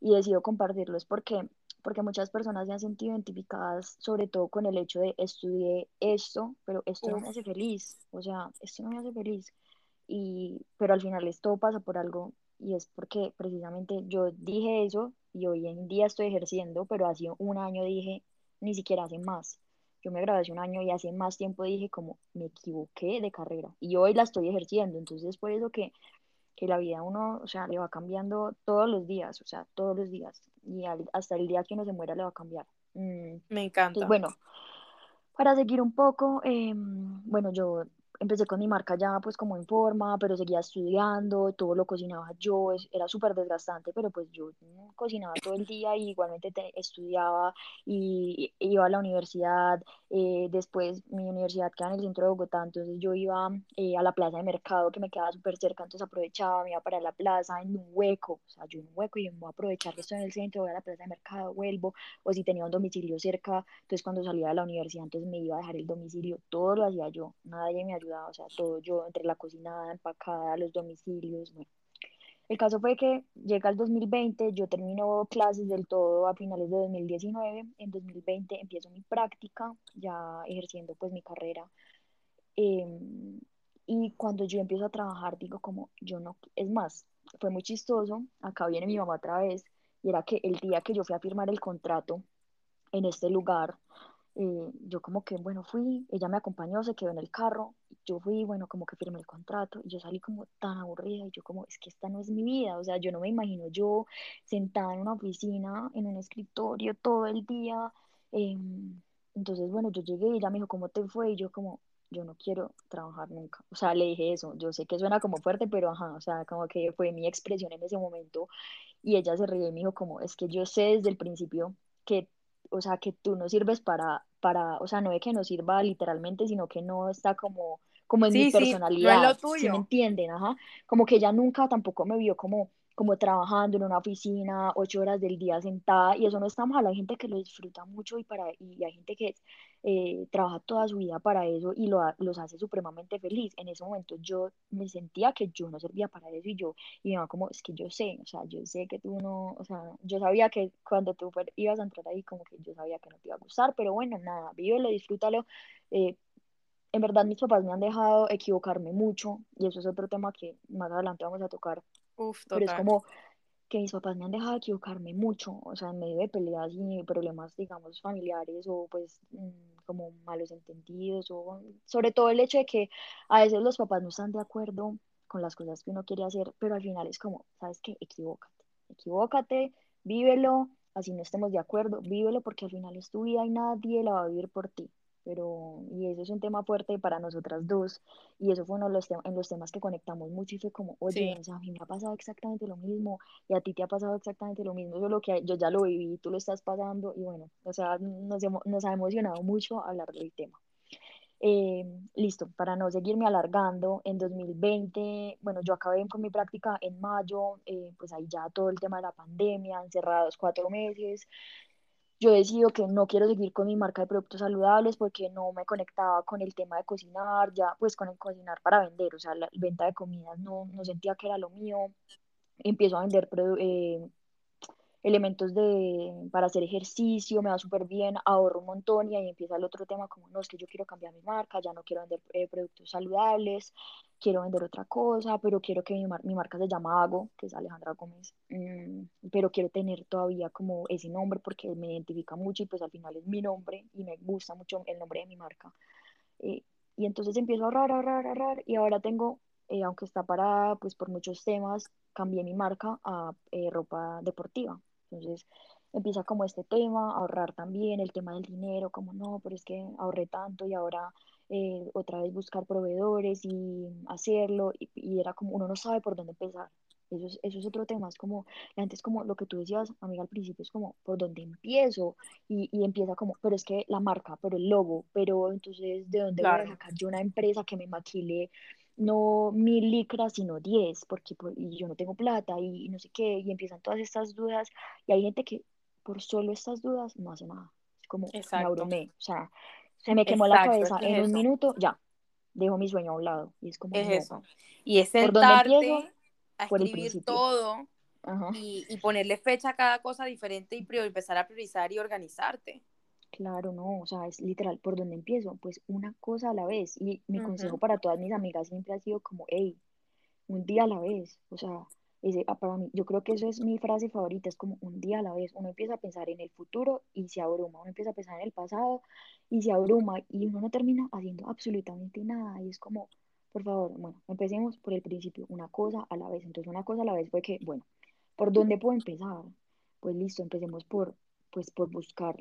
[SPEAKER 2] y decido compartirlos porque porque muchas personas se han sentido identificadas sobre todo con el hecho de estudié esto, pero esto no me hace feliz, o sea, esto no me hace feliz, y, pero al final esto pasa por algo y es porque precisamente yo dije eso y hoy en día estoy ejerciendo, pero hace un año dije, ni siquiera hace más. Yo me gradué hace un año y hace más tiempo dije como me equivoqué de carrera y hoy la estoy ejerciendo, entonces por eso que, que la vida uno, o sea, le va cambiando todos los días, o sea, todos los días y hasta el día que uno se muera le va a cambiar.
[SPEAKER 1] Mm. Me encanta.
[SPEAKER 2] bueno, para seguir un poco, em, bueno, yo empecé con mi marca ya pues como en forma, pero seguía estudiando, todo lo cocinaba yo, era súper desgastante, pero pues yo cocinaba todo el día y igualmente estudiaba y iba a la universidad, eh, después mi universidad queda en el centro de Bogotá, entonces yo iba eh, a la plaza de mercado que me quedaba súper cerca, entonces aprovechaba, me iba para la plaza en un hueco, o sea, yo en un hueco y me voy a aprovechar que estoy en el centro, voy a la plaza de mercado, vuelvo, o si tenía un domicilio cerca, entonces cuando salía de la universidad, entonces me iba a dejar el domicilio, todo lo hacía yo, nadie me ayudaba, o sea, todo yo, entre la cocinada, empacada, los domicilios, bueno. El caso fue que llega el 2020, yo termino clases del todo a finales de 2019, en 2020 empiezo mi práctica, ya ejerciendo pues mi carrera. Em, y cuando yo empiezo a trabajar, digo como, yo no, es más, fue muy chistoso, acá viene mi mamá otra vez, y era que el día que yo fui a firmar el contrato en este lugar, eh, yo como que, bueno, fui, ella me acompañó, se quedó en el carro, yo fui, bueno, como que firmé el contrato, y yo salí como tan aburrida, y yo como, es que esta no es mi vida, o sea, yo no me imagino yo sentada en una oficina, en un escritorio todo el día, em, entonces, bueno, yo llegué y ella me dijo, ¿cómo te fue? Y yo como, yo no quiero trabajar nunca, o sea, le dije eso, yo sé que suena como fuerte, pero ajá, o sea, como que fue mi expresión en ese momento, y ella se rió y me dijo como, es que yo sé desde el principio que o sea, que tú no sirves para, para, o sea, no es que no sirva literalmente, sino que no está como, como en mi personalidad. no es lo tuyo. me entienden? Ajá. Como que ella nunca tampoco me vio como, como trabajando en una oficina ocho horas del día sentada y eso no está mal, hay gente que lo disfruta mucho y, para, y hay gente que eh, trabaja toda su vida para eso y lo, los hace supremamente feliz. En ese momento yo me sentía que yo no servía para eso y yo, y me como, es que yo sé, o sea, yo sé que tú no, o sea, yo sabía que cuando tú ibas a entrar ahí como que yo sabía que no te iba a gustar, pero bueno, nada, vívelo, disfrútalo. Eh, en verdad mis papás me han dejado equivocarme mucho y eso es otro tema que más adelante vamos a tocar
[SPEAKER 1] Uf,
[SPEAKER 2] Pero es como que mis papás me han dejado equivocarme mucho, o sea, en medio de peleas y problemas, digamos, familiares o pues mm, como malos entendidos, o sobre todo el hecho de que a veces los papás no están de acuerdo con las cosas que uno quiere hacer, pero al final es como, ¿sabes qué? Equivócate, equivócate, vívelo, así no estemos de acuerdo, vívelo porque al final es tu vida y nadie la va a vivir por ti. Pero, y eso es un tema fuerte para nosotras dos, y eso fue uno de los, en los temas que conectamos mucho y fue como, oye, o sea, a mí me ha pasado exactamente lo mismo, y a ti te ha pasado exactamente lo mismo, solo que yo ya lo viví, tú lo estás pasando, y bueno, o sea, nos, nos ha emocionado mucho hablar del tema. Eh, listo, para no seguirme alargando, en 2020, bueno, yo acabé con mi práctica en mayo, eh, pues ahí ya todo el tema de la pandemia, encerrados cuatro meses, yo decido que no quiero seguir con mi marca de productos saludables porque no me conectaba con el tema de cocinar, ya pues con el cocinar para vender, o sea, la venta de comidas no, no sentía que era lo mío. Empiezo a vender eh, elementos de, para hacer ejercicio, me va súper bien, ahorro un montón y ahí empieza el otro tema como, no, es que yo quiero cambiar mi marca, ya no quiero vender eh, productos saludables, quiero vender otra cosa, pero quiero que mi, mi marca se llama Hago, que es Alejandra Gómez, mm, pero quiero tener todavía como ese nombre porque me identifica mucho y pues al final es mi nombre y me gusta mucho el nombre de mi marca. Eh, y entonces empiezo a ahorrar, ahorrar, ahorrar y ahora tengo, eh, aunque está parada pues por muchos temas, cambié mi marca a ropa deportiva. Entonces empieza como este tema, ahorrar también, el tema del dinero, como no, pero es que ahorré tanto y ahora eh, otra vez buscar proveedores y hacerlo, y, era como uno no sabe por dónde empezar. Eso es, eso es otro tema, es como, la gente es como lo que tú decías, amiga, al principio, es como, ¿por dónde empiezo? Y, y empieza como, pero es que la marca, pero el logo, pero entonces, ¿de dónde voy a sacar yo una empresa que me maquile no mil licras, sino diez, porque pues, yo no tengo plata y, no sé qué, y empiezan todas estas dudas, y hay gente que por solo estas dudas no hace nada. Es como me abrumé, o sea, se me quemó la cabeza en un minuto, ya, dejo mi sueño a un lado. Y es como,
[SPEAKER 1] es eso. Y es sentarte a escribir todo y, y, ponerle fecha a cada cosa diferente y empezar a priorizar y organizarte.
[SPEAKER 2] Claro, no, o sea, es literal, ¿por dónde empiezo? Pues una cosa a la vez. Y mi consejo para todas mis amigas siempre ha sido como, hey, un día a la vez. O sea, ese, ah, para mí, yo creo que eso es mi frase favorita, es como un día a la vez. Uno empieza a pensar en el futuro y se abruma. Uno empieza a pensar en el pasado y se abruma. Y uno no termina haciendo absolutamente nada. Y es como, por favor, bueno, empecemos por el principio, una cosa a la vez. Entonces, una cosa a la vez fue que, bueno, ¿por dónde puedo empezar? Pues listo, empecemos por pues por buscar,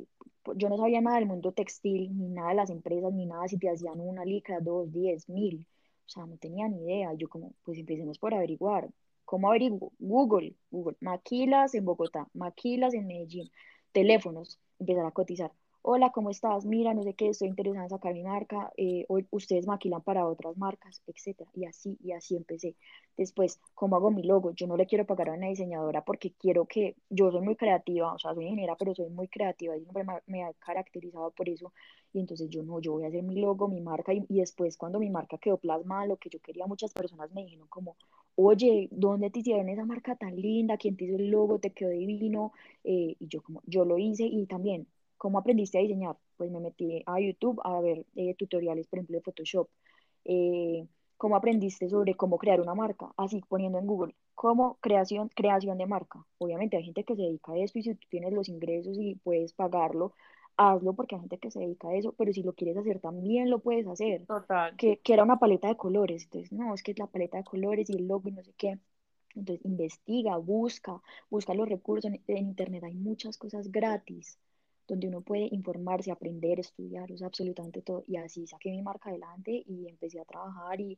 [SPEAKER 2] yo no sabía nada del mundo textil, ni nada de las empresas, ni nada si te hacían una licra, dos, diez, mil, o sea, no tenía ni idea, yo como, pues empecemos por averiguar, ¿cómo averiguo? Google, Google, maquilas en Bogotá, maquilas en Medellín, teléfonos, empezar a cotizar, hola, ¿cómo estás? Mira, no sé qué, estoy interesada en sacar mi marca, eh, ustedes maquilan para otras marcas, etcétera, y así, y así empecé. Después, ¿cómo hago mi logo? Yo no le quiero pagar a una diseñadora porque quiero que, yo soy muy creativa, o sea, soy ingeniera, pero soy muy creativa, y siempre me, me ha caracterizado por eso, y entonces yo no, yo voy a hacer mi logo, mi marca, y, y después cuando mi marca quedó plasmada, lo que yo quería, muchas personas me dijeron como, oye, ¿dónde te hicieron esa marca tan linda? ¿Quién te hizo el logo? ¿Te quedó divino? Eh, y yo como, yo lo hice y también ¿Cómo aprendiste a diseñar? Pues me metí a YouTube a ver eh, tutoriales, por ejemplo, de Photoshop. Eh, ¿Cómo aprendiste sobre cómo crear una marca? Así, poniendo en Google, ¿cómo creación, creación de marca? Obviamente hay gente que se dedica a esto y si tú tienes los ingresos y puedes pagarlo, hazlo porque hay gente que se dedica a eso, pero si lo quieres hacer también lo puedes hacer.
[SPEAKER 1] Total.
[SPEAKER 2] Que, que era una paleta de colores. Entonces, no, es que es la paleta de colores y el logo y no sé qué. Entonces, investiga, busca, busca los recursos. en Internet hay muchas cosas gratis donde uno puede informarse, aprender, estudiar, o sea, absolutamente todo. Y así saqué mi marca adelante y empecé a trabajar y,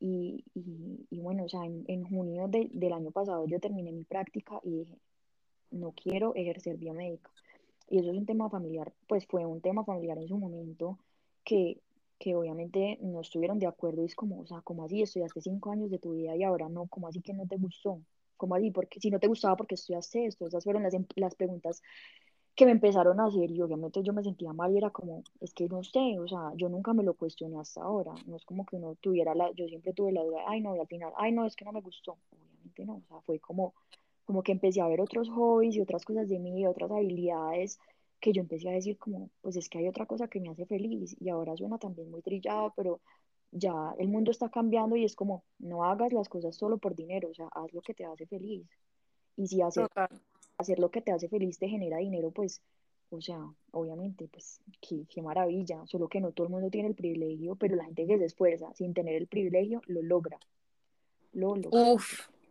[SPEAKER 2] y, y, bueno, o sea, en, en junio de, del año pasado yo terminé mi práctica y dije, no quiero ejercer biomédica. Y eso es un tema familiar, pues fue un tema familiar en su momento que, que obviamente no estuvieron de acuerdo. Y es como, o sea, como así? Estudiaste cinco años de tu vida y ahora no, como así que no te gustó? como así? Porque si no te gustaba, porque estudiaste esto? Esas fueron las, las preguntas que me empezaron a hacer y obviamente yo me sentía mal y era como, es que no sé, o sea, yo nunca me lo cuestioné hasta ahora, no es como que uno tuviera la, yo siempre tuve la duda, ay no, y al final, ay no, es que no me gustó, obviamente no, o sea, fue como, como que empecé a ver otros hobbies y otras cosas de mí, otras habilidades que yo empecé a decir como, pues es que hay otra cosa que me hace feliz y ahora suena también muy trillado, pero ya el mundo está cambiando y es como, no hagas las cosas solo por dinero, o sea, haz lo que te hace feliz. Y si haces, hacer lo que te hace feliz te genera dinero, pues, o sea, obviamente, pues, qué, qué, maravilla, solo que no todo el mundo tiene el privilegio, pero la gente que se esfuerza sin tener el privilegio lo logra. Lo logra.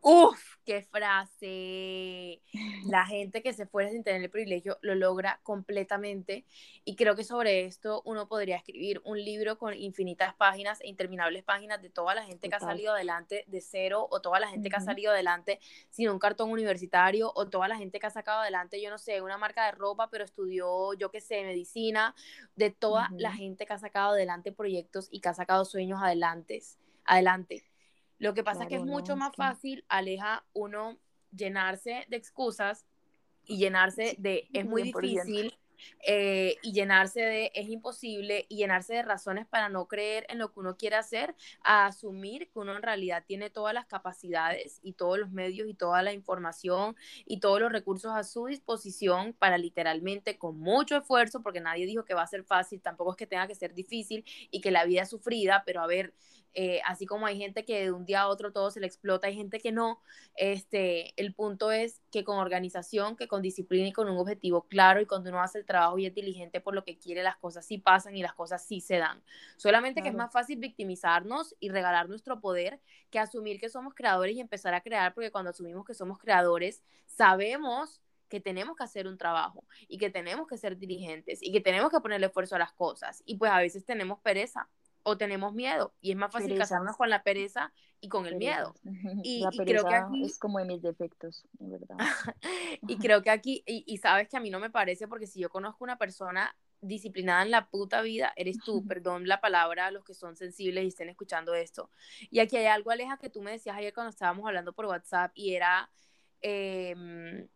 [SPEAKER 1] Uf, qué frase. la gente que se fuera sin tener el privilegio lo logra completamente y creo que sobre esto uno podría escribir un libro con infinitas páginas e interminables páginas de toda la gente que ha salido adelante de cero o toda la gente que ha salido adelante sin un cartón universitario o toda la gente que ha sacado adelante, yo no sé, una marca de ropa pero estudió, yo qué sé, medicina, de toda la gente que ha sacado adelante proyectos y que ha sacado sueños adelante. adelante. Lo que pasa es que es mucho más fácil, aleja uno llenarse de excusas y llenarse de es muy difícil eh, y llenarse de es imposible y llenarse de razones para no creer en lo que uno quiere hacer, a asumir que uno en realidad tiene todas las capacidades y todos los medios y toda la información y todos los recursos a su disposición para literalmente con mucho esfuerzo, porque nadie dijo que va a ser fácil, tampoco es que tenga que ser difícil y que la vida es sufrida, pero a ver, eh, así como hay gente que de un día a otro todo se le explota, hay gente que no. Este, el punto es que con organización, que con disciplina y con un objetivo claro y cuando uno hace el trabajo y es diligente por lo que quiere, las cosas sí pasan y las cosas sí se dan. Solamente que es más fácil victimizarnos y regalar nuestro poder que asumir que somos creadores y empezar a crear, porque cuando asumimos que somos creadores, sabemos que tenemos que hacer un trabajo y que tenemos que ser diligentes y que tenemos que ponerle esfuerzo a las cosas y pues a veces tenemos pereza o tenemos miedo y es más fácil casarnos con la pereza y con el miedo.
[SPEAKER 2] Y, creo que aquí es como de mis defectos, verdad.
[SPEAKER 1] y creo que aquí, y, sabes que a mí no me parece porque si yo conozco una persona disciplinada en la puta vida, eres tú, perdón la palabra a los que son sensibles y estén escuchando esto. Y aquí hay algo, Aleja, que tú me decías ayer cuando estábamos hablando por WhatsApp y era... Em,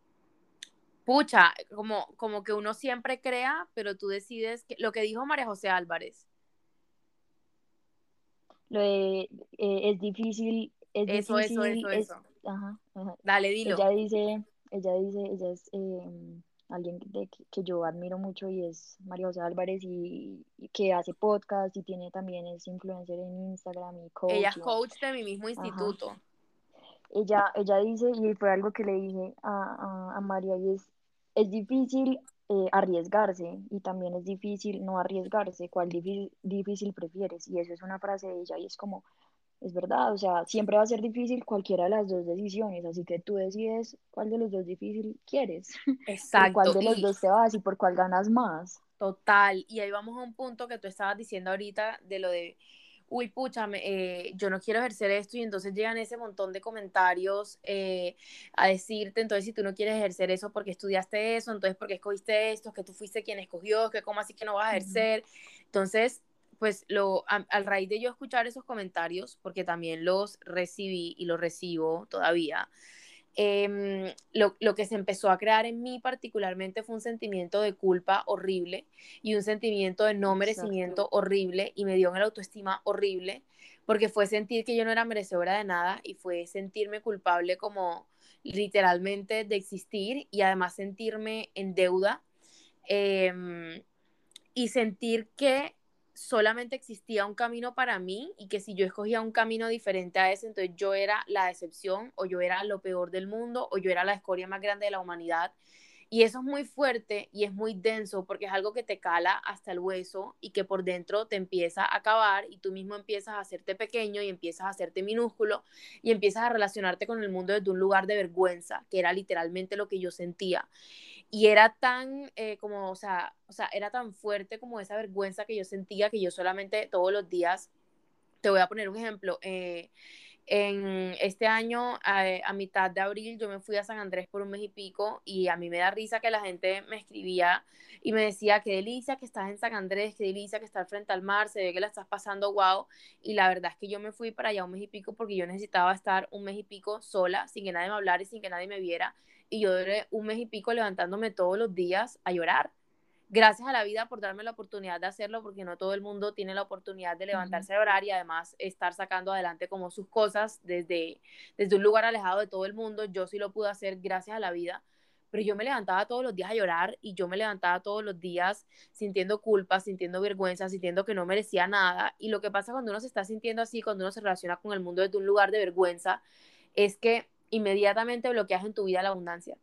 [SPEAKER 1] pucha, como, como que uno siempre crea, pero tú decides que, lo que dijo María José Álvarez,
[SPEAKER 2] lo de, eh, es difícil, es
[SPEAKER 1] eso,
[SPEAKER 2] difícil,
[SPEAKER 1] eso, eso, eso. Ajá, Dale, dilo.
[SPEAKER 2] Ella dice, ella dice, ella es em, alguien de, que, yo admiro mucho y es María José Álvarez y, que hace podcast y tiene también es influencer en Instagram y coach.
[SPEAKER 1] Ella es coach de mi mismo instituto.
[SPEAKER 2] Ella, ella dice, y fue algo que le dije a, a, a María, y es, es difícil eh, arriesgarse y también es difícil no arriesgarse, cuál difícil, difícil prefieres. Y eso es una frase de ella y es como, es verdad, o sea, siempre va a ser difícil cualquiera de las dos decisiones, así que tú decides cuál de los dos difícil quieres,
[SPEAKER 1] Exacto.
[SPEAKER 2] cuál de los dos te vas y por cuál ganas más.
[SPEAKER 1] Total, y ahí vamos a un punto que tú estabas diciendo ahorita de lo de uy, pucha, eh, yo no quiero ejercer esto y entonces llegan ese montón de comentarios eh, a decirte, entonces si tú no quieres ejercer eso porque estudiaste eso, entonces porque escogiste esto, que tú fuiste quien escogió, que cómo así que no vas a ejercer. Entonces, pues lo, al raíz de yo escuchar esos comentarios, porque también los recibí y los recibo todavía, Em, lo, lo, que se empezó a crear en mí particularmente fue un sentimiento de culpa horrible y un sentimiento de no merecimiento horrible y me dio en la autoestima horrible porque fue sentir que yo no era merecedora de nada y fue sentirme culpable como literalmente de existir y además sentirme en deuda em, y sentir que solamente existía un camino para mí y que si yo escogía un camino diferente a ese, entonces yo era la decepción o yo era lo peor del mundo o yo era la escoria más grande de la humanidad. Y eso es muy fuerte y es muy denso porque es algo que te cala hasta el hueso y que por dentro te empieza a acabar y tú mismo empiezas a hacerte pequeño y empiezas a hacerte minúsculo y empiezas a relacionarte con el mundo desde un lugar de vergüenza, que era literalmente lo que yo sentía. Y era tan, eh, como, o sea, o sea, era tan fuerte como esa vergüenza que yo sentía que yo solamente todos los días, te voy a poner un ejemplo, eh, en este año, a, mitad de abril, yo me fui a San Andrés por un mes y pico y a mí me da risa que la gente me escribía y me decía, qué delicia que estás en San Andrés, qué delicia que estás frente al mar, se ve que la estás pasando guau. Y la verdad es que yo me fui para allá un mes y pico porque yo necesitaba estar un mes y pico sola, sin que nadie me hablara y sin que nadie me viera y yo duré un mes y pico levantándome todos los días a llorar. Gracias a la vida por darme la oportunidad de hacerlo, porque no todo el mundo tiene la oportunidad de levantarse a llorar y además estar sacando adelante como sus cosas desde, desde un lugar alejado de todo el mundo. Yo sí lo pude hacer gracias a la vida, pero yo me levantaba todos los días a llorar y yo me levantaba todos los días sintiendo culpa, sintiendo vergüenza, sintiendo que no merecía nada. Y lo que pasa cuando uno se está sintiendo así, cuando uno se relaciona con el mundo desde un lugar de vergüenza, es que inmediatamente bloqueas en tu vida la abundancia.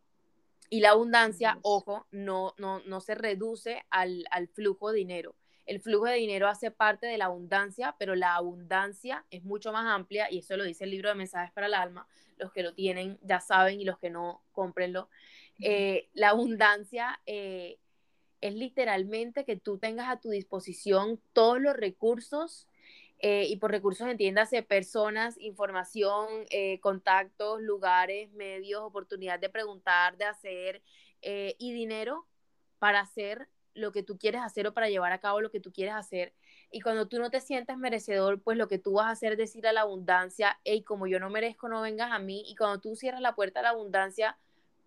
[SPEAKER 1] Y la abundancia, ojo, no, no, no se reduce al, flujo de dinero. el flujo de dinero hace parte de la abundancia, pero la abundancia es mucho más amplia y eso lo dice el libro de mensajes para el alma. Los que lo tienen ya saben y los que no, cómprenlo. Eh, la abundancia eh, es literalmente que tú tengas a tu disposición todos los recursos eh, y por recursos entiéndase personas, información, contactos, lugares, medios, oportunidad de preguntar, de hacer y dinero para hacer lo que tú quieres hacer o para llevar a cabo lo que tú quieres hacer. Y cuando tú no te sientas merecedor, pues lo que tú vas a hacer es decir a la abundancia, hey, como yo no merezco, no vengas a mí. Y cuando tú cierras la puerta a la abundancia,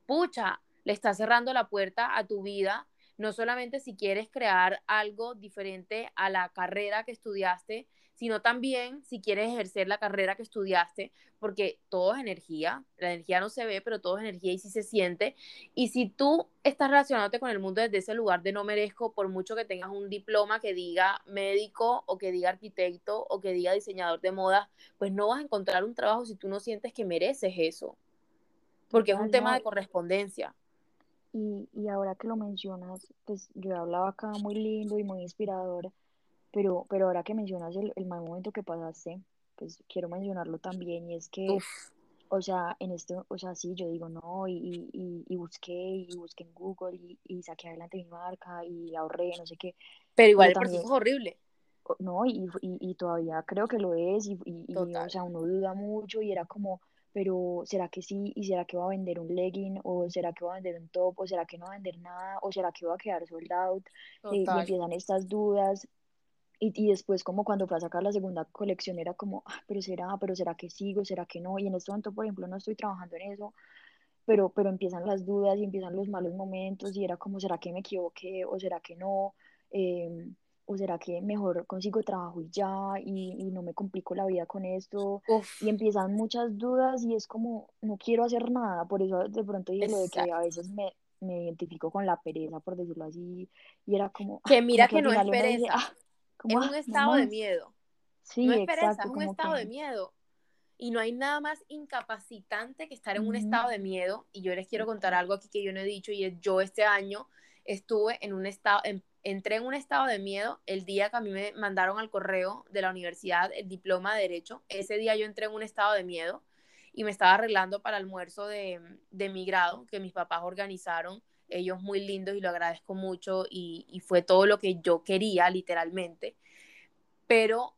[SPEAKER 1] pucha, le estás cerrando la puerta a tu vida, no solamente si quieres crear algo diferente a la carrera que estudiaste, sino también si quieres ejercer la carrera que estudiaste, porque todo es energía, la energía no se ve, pero todo es energía y sí se siente. Y si tú estás relacionándote con el mundo desde ese lugar de no merezco, por mucho que tengas un diploma que diga médico o que diga arquitecto o que diga diseñador de moda, pues no vas a encontrar un trabajo si tú no sientes que mereces eso, porque es un tema de correspondencia.
[SPEAKER 2] Y, y ahora que lo mencionas, pues yo hablaba acá muy lindo y muy inspirador pero, pero ahora que mencionas el, el mal momento que pasaste, pues quiero mencionarlo también, y es que, o sea, en esto, o sea, sí, yo digo no, y, y, y busqué, y busqué en Google, y, y, saqué adelante mi marca, y ahorré, no sé qué.
[SPEAKER 1] Pero igual el proceso es horrible.
[SPEAKER 2] No, y, y, todavía creo que lo es, y, y, o sea, uno duda mucho, y era como, pero ¿será que sí? ¿Y será que va a vender un legging? ¿O será que va a vender un top? ¿O será que no va a vender nada? ¿O será que va a quedar sold out? Eh, y empiezan estas dudas. Y, y, después como cuando fue a sacar la segunda colección era como, ah, pero será, pero será que sigo, será que no. Y en este momento, por ejemplo, no estoy trabajando en eso, pero, pero empiezan las dudas y empiezan los malos momentos y era como, ¿será que me equivoqué o será que no? Em, ¿O será que mejor consigo trabajo y ya y, y no me complico la vida con esto? Y empiezan muchas dudas y es como, no quiero hacer nada. Por eso de pronto dije lo de que a veces me, me identifico con la pereza, por decirlo así. Y era como...
[SPEAKER 1] Que mira que, no es pereza. Ah, es un estado de miedo. no es pereza, es un estado de miedo. Y no hay nada más incapacitante que estar en un estado de miedo. Y yo les quiero contar algo aquí que yo no he dicho y es yo este año estuve en un estado, entré en un estado de miedo el día que a mí me mandaron al correo de la universidad el diploma de derecho. Ese día yo entré en un estado de miedo y me estaba arreglando para el almuerzo de, de mi grado que mis papás organizaron ellos muy lindos y lo agradezco mucho y, fue todo lo que yo quería, literalmente. Pero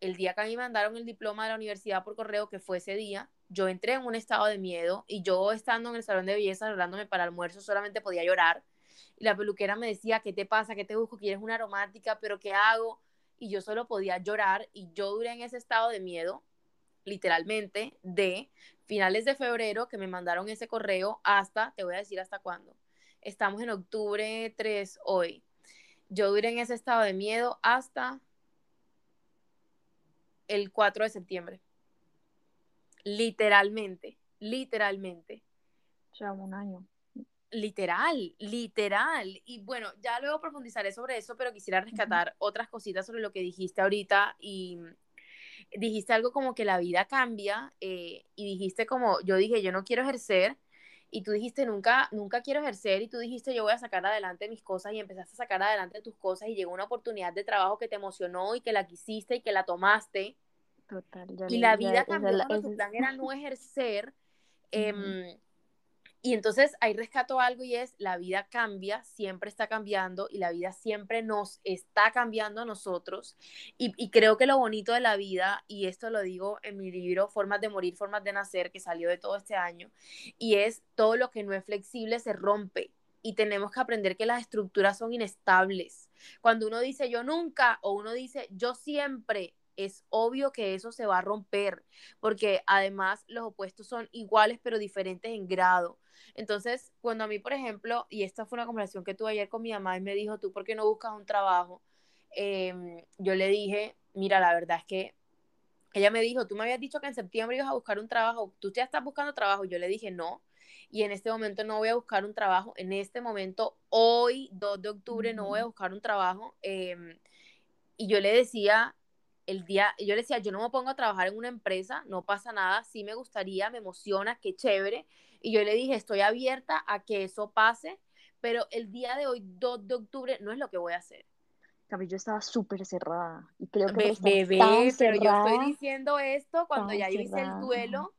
[SPEAKER 1] el día que me mandaron el diploma de la universidad por correo, que fue ese día, yo entré en un estado de miedo y yo estando en el salón de belleza hablándome para almuerzo solamente podía llorar. Y la peluquera me decía, ¿qué te pasa? ¿Qué te busco? ¿Quieres una aromática? ¿Pero qué hago? Y yo solo podía llorar y yo duré en ese estado de miedo, literalmente, de finales de febrero que me mandaron ese correo hasta, te voy a decir hasta cuándo, Estamos en octubre 3 hoy. Yo duré en ese estado de miedo hasta el 4 de septiembre. Literalmente, literalmente.
[SPEAKER 2] Sea, un año.
[SPEAKER 1] Literal, literal. Y bueno, ya luego profundizaré sobre eso, pero quisiera rescatar otras cositas sobre lo que dijiste ahorita y dijiste algo como que la vida cambia eh, y dijiste como, yo dije, yo no quiero ejercer y tú dijiste, nunca, nunca quiero ejercer y tú dijiste, yo voy a sacar adelante mis cosas y empezaste a sacar adelante tus cosas y llegó una oportunidad de trabajo que te emocionó y que la quisiste y que la tomaste.
[SPEAKER 2] Total.
[SPEAKER 1] y la vida cambió cuando tu plan era no ejercer. Y entonces ahí rescato algo y es, la vida cambia, siempre está cambiando y la vida siempre nos está cambiando a nosotros. Y, creo que lo bonito de la vida, y esto lo digo en mi libro, Formas de Morir, Formas de Nacer, que salió de todo este año, y es todo lo que no es flexible se rompe. Y tenemos que aprender que las estructuras son inestables. Cuando uno dice yo nunca o uno dice yo siempre, es obvio que eso se va a romper, porque además los opuestos son iguales pero diferentes en grado. Entonces, cuando a mí, por ejemplo, y esta fue una conversación que tuve ayer con mi mamá y me dijo, ¿tú por qué no buscas un trabajo? Em, yo le dije, mira, la verdad es que ella me dijo, tú me habías dicho que en septiembre ibas a buscar un trabajo, tú ya estás buscando trabajo. Yo le dije, no, y en este momento no voy a buscar un trabajo. En este momento, hoy, 2 de octubre, no voy a buscar un trabajo. Em, y yo le decía, el día, yo le decía, yo no me pongo a trabajar en una empresa, no pasa nada, sí me gustaría, me emociona, qué chévere. Y yo le dije, estoy abierta a que eso pase, pero el día de hoy, 2 de octubre, no es lo que voy a hacer.
[SPEAKER 2] yo estaba súper cerrada. Y creo que
[SPEAKER 1] Be bebé, pero yo estoy diciendo esto cuando ya yo hice el duelo,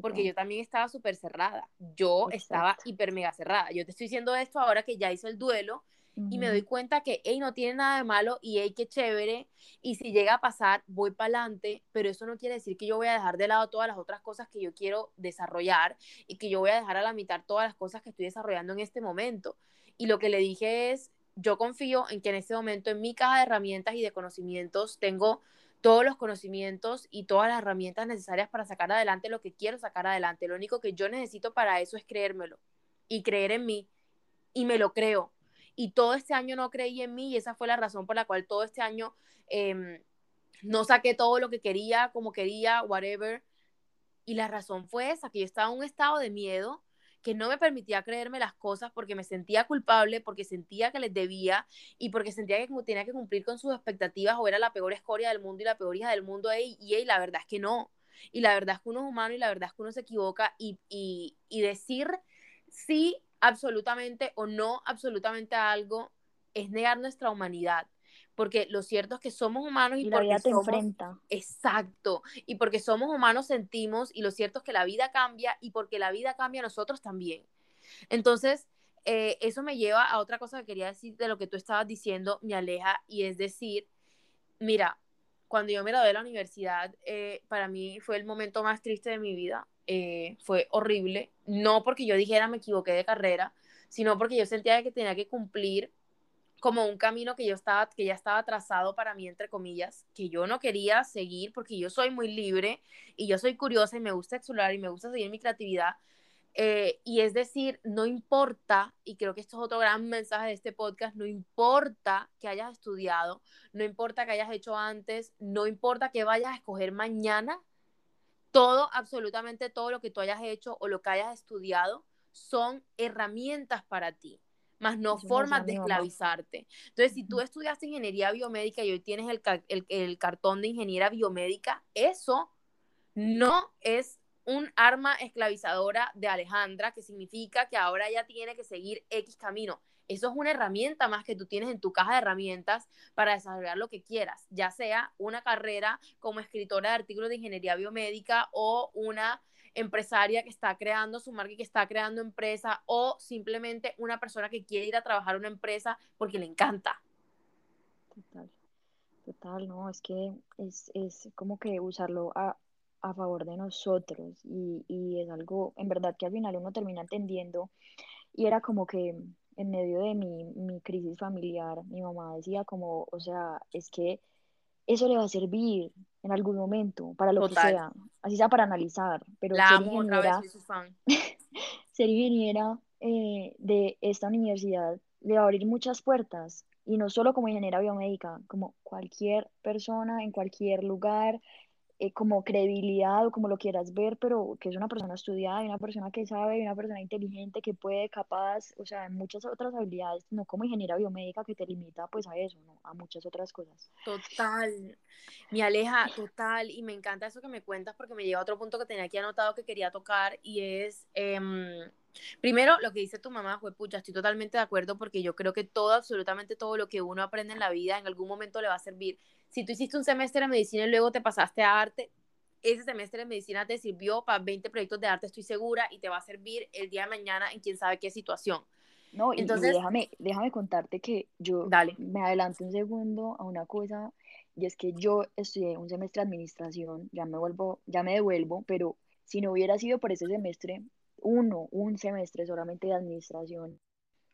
[SPEAKER 1] porque yo también estaba súper cerrada. Yo estaba hiper mega cerrada. Yo te estoy diciendo esto ahora que ya hice el duelo y me doy cuenta que, hey, no tiene nada de malo y, hey, qué chévere. Y si llega a pasar, voy para adelante, pero eso no quiere decir que yo voy a dejar de lado todas las otras cosas que yo quiero desarrollar y que yo voy a dejar a la mitad todas las cosas que estoy desarrollando en este momento. Y lo que le dije es, yo confío en que en este momento en mi caja de herramientas y de conocimientos tengo todos los conocimientos y todas las herramientas necesarias para sacar adelante lo que quiero sacar adelante. Lo único que yo necesito para eso es creérmelo y creer en mí. Y me lo creo. Y todo este año no creí en mí y esa fue la razón por la cual todo este año em, no saqué todo lo que quería, como quería, whatever. Y la razón fue esa, que yo estaba en un estado de miedo que no me permitía creerme las cosas porque me sentía culpable, porque sentía que les debía y porque sentía que tenía que cumplir con sus expectativas o era la peor escoria del mundo y la peor hija del mundo. Y, y, la verdad es que no. Y la verdad es que uno es humano y la verdad es que uno se equivoca y, y, y decir sí absolutamente o no absolutamente a algo es negar nuestra humanidad porque lo cierto es que somos humanos y,
[SPEAKER 2] la
[SPEAKER 1] porque
[SPEAKER 2] vida te
[SPEAKER 1] somos,
[SPEAKER 2] enfrenta.
[SPEAKER 1] Exacto, y porque somos humanos sentimos y lo cierto es que la vida cambia y porque la vida cambia nosotros también. Entonces, eh, eso me lleva a otra cosa que quería decir de lo que tú estabas diciendo, me aleja, y es decir, mira, cuando yo me gradué de la universidad, eh, para mí fue el momento más triste de mi vida, eh, fue horrible, no porque yo dijera me equivoqué de carrera, sino porque yo sentía que tenía que cumplir como un camino que yo estaba, que ya estaba trazado para mí, entre comillas, que yo no quería seguir porque yo soy muy libre y yo soy curiosa y me gusta explorar y me gusta seguir mi creatividad. Eh, y es decir, no importa, y creo que esto es otro gran mensaje de este podcast, no importa que hayas estudiado, no importa que hayas hecho antes, no importa que vayas a escoger mañana, todo, absolutamente todo lo que tú hayas hecho o lo que hayas estudiado son herramientas para ti más no formas de esclavizarte. Entonces, si tú estudiaste ingeniería biomédica y hoy tienes el, el, el, cartón de ingeniera biomédica, eso no es un arma esclavizadora de Alejandra, que significa que ahora ella tiene que seguir X camino. Eso es una herramienta más que tú tienes en tu caja de herramientas para desarrollar lo que quieras, ya sea una carrera como escritora de artículos de ingeniería biomédica o una empresaria que está creando su marca que está creando empresa o simplemente una persona que quiere ir a trabajar a una empresa porque le encanta.
[SPEAKER 2] Total, total, no, es que es, es como que usarlo a, a favor de nosotros y, y, es algo en verdad que al final uno termina entendiendo y era como que en medio de mi, mi crisis familiar mi mamá decía como, o sea, es que eso le va a servir en algún momento, para lo que sea, así sea para analizar, pero ser ingeniera, ser ingeniera eh, de esta universidad le va a abrir muchas puertas, y no solo como ingeniera biomédica, como cualquier persona en cualquier lugar, eh, como credibilidad o como lo quieras ver, pero que es una persona estudiada y una persona que sabe y una persona inteligente que puede, capaz, o sea, muchas otras habilidades, no como ingeniera biomédica que te limita pues a eso, ¿no? A muchas otras cosas.
[SPEAKER 1] Total, me aleja, total, y me encanta eso que me cuentas porque me lleva a otro punto que tenía aquí anotado que quería tocar y es... Em, primero, lo que dice tu mamá, fue pucha, estoy totalmente de acuerdo porque yo creo que todo, absolutamente todo lo que uno aprende en la vida en algún momento le va a servir si tú hiciste un semestre de medicina y luego te pasaste a arte, ese semestre de medicina te sirvió para 20 proyectos de arte, estoy segura, y te va a servir el día de mañana en quién sabe qué situación.
[SPEAKER 2] No, Entonces, déjame, déjame contarte que yo
[SPEAKER 1] dale.
[SPEAKER 2] me adelanto un segundo a una cosa, y es que yo estudié un semestre de administración, ya me vuelvo, ya me devuelvo, pero si no hubiera sido por ese semestre, uno, un semestre solamente de administración,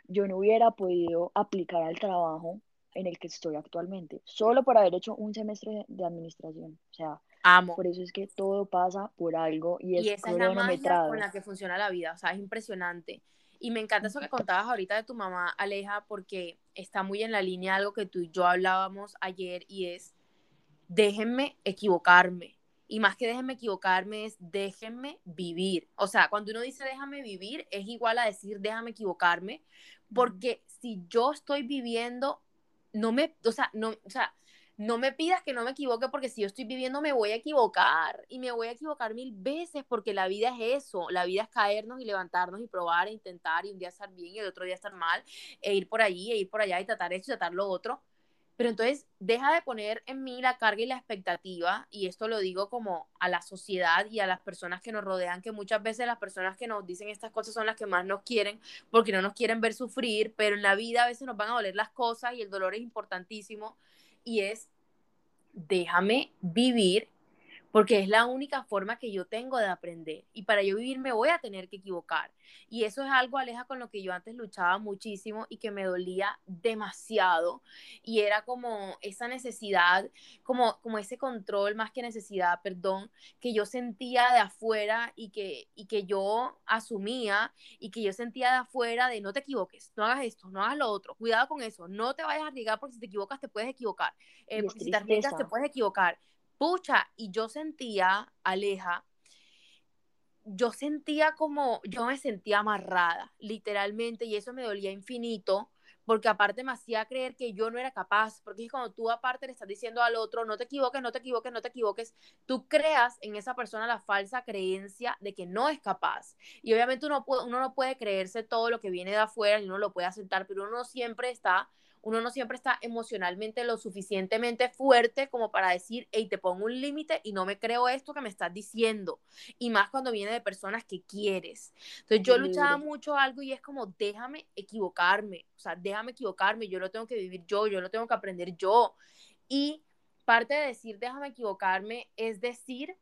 [SPEAKER 2] yo no hubiera podido aplicar al trabajo en el que estoy actualmente, solo por haber hecho un semestre de administración. O sea,
[SPEAKER 1] Amo.
[SPEAKER 2] por eso es que todo pasa por algo y es,
[SPEAKER 1] y esa es la magia con la que funciona la vida, o sea, es impresionante. Y me encanta eso que contabas ahorita de tu mamá, Aleja, porque está muy en la línea de algo que tú y yo hablábamos ayer y es, déjenme equivocarme. Y más que déjenme equivocarme es déjenme vivir. O sea, cuando uno dice déjame vivir, es igual a decir déjame equivocarme, porque si yo estoy viviendo no me, o sea, no, o sea, no me pidas que no me equivoque porque si yo estoy viviendo me voy a equivocar y me voy a equivocar mil veces porque la vida es eso, la vida es caernos y levantarnos y probar e intentar y un día estar bien y el otro día estar mal e ir por allí e ir por allá y tratar esto y tratar lo otro. Pero entonces deja de poner en mí la carga y la expectativa, y esto lo digo como a la sociedad y a las personas que nos rodean, que muchas veces las personas que nos dicen estas cosas son las que más nos quieren porque no nos quieren ver sufrir, pero en la vida a veces nos van a doler las cosas y el dolor es importantísimo, y es déjame vivir porque es la única forma que yo tengo de aprender. Y para yo vivir me voy a tener que equivocar. Y eso es algo, Aleja, con lo que yo antes luchaba muchísimo y que me dolía demasiado. Y era como esa necesidad, como, como ese control más que necesidad, perdón, que yo sentía de afuera y que, y que yo asumía y que yo sentía de afuera de no te equivoques, no hagas esto, no hagas lo otro, cuidado con eso, no te vayas a arriesgar porque si te equivocas te puedes equivocar, eh, porque si te arriesgas te puedes equivocar pucha, y yo sentía, Aleja, yo sentía como, yo me sentía amarrada, literalmente, y eso me dolía infinito, porque aparte me hacía creer que yo no era capaz, porque es cuando tú aparte le estás diciendo al otro, no te equivoques, no te equivoques, no te equivoques, tú creas en esa persona la falsa creencia de que no es capaz. Y obviamente uno, uno no puede creerse todo lo que viene de afuera y uno lo puede aceptar, pero uno siempre está uno no siempre está emocionalmente lo suficientemente fuerte como para decir, hey, te pongo un límite y no me creo esto que me estás diciendo. Y más cuando viene de personas que quieres. Entonces yo luchaba mucho algo y es como, déjame equivocarme, o sea, déjame equivocarme, yo lo tengo que vivir yo, yo lo tengo que aprender yo. Y parte de decir, déjame equivocarme, es decir,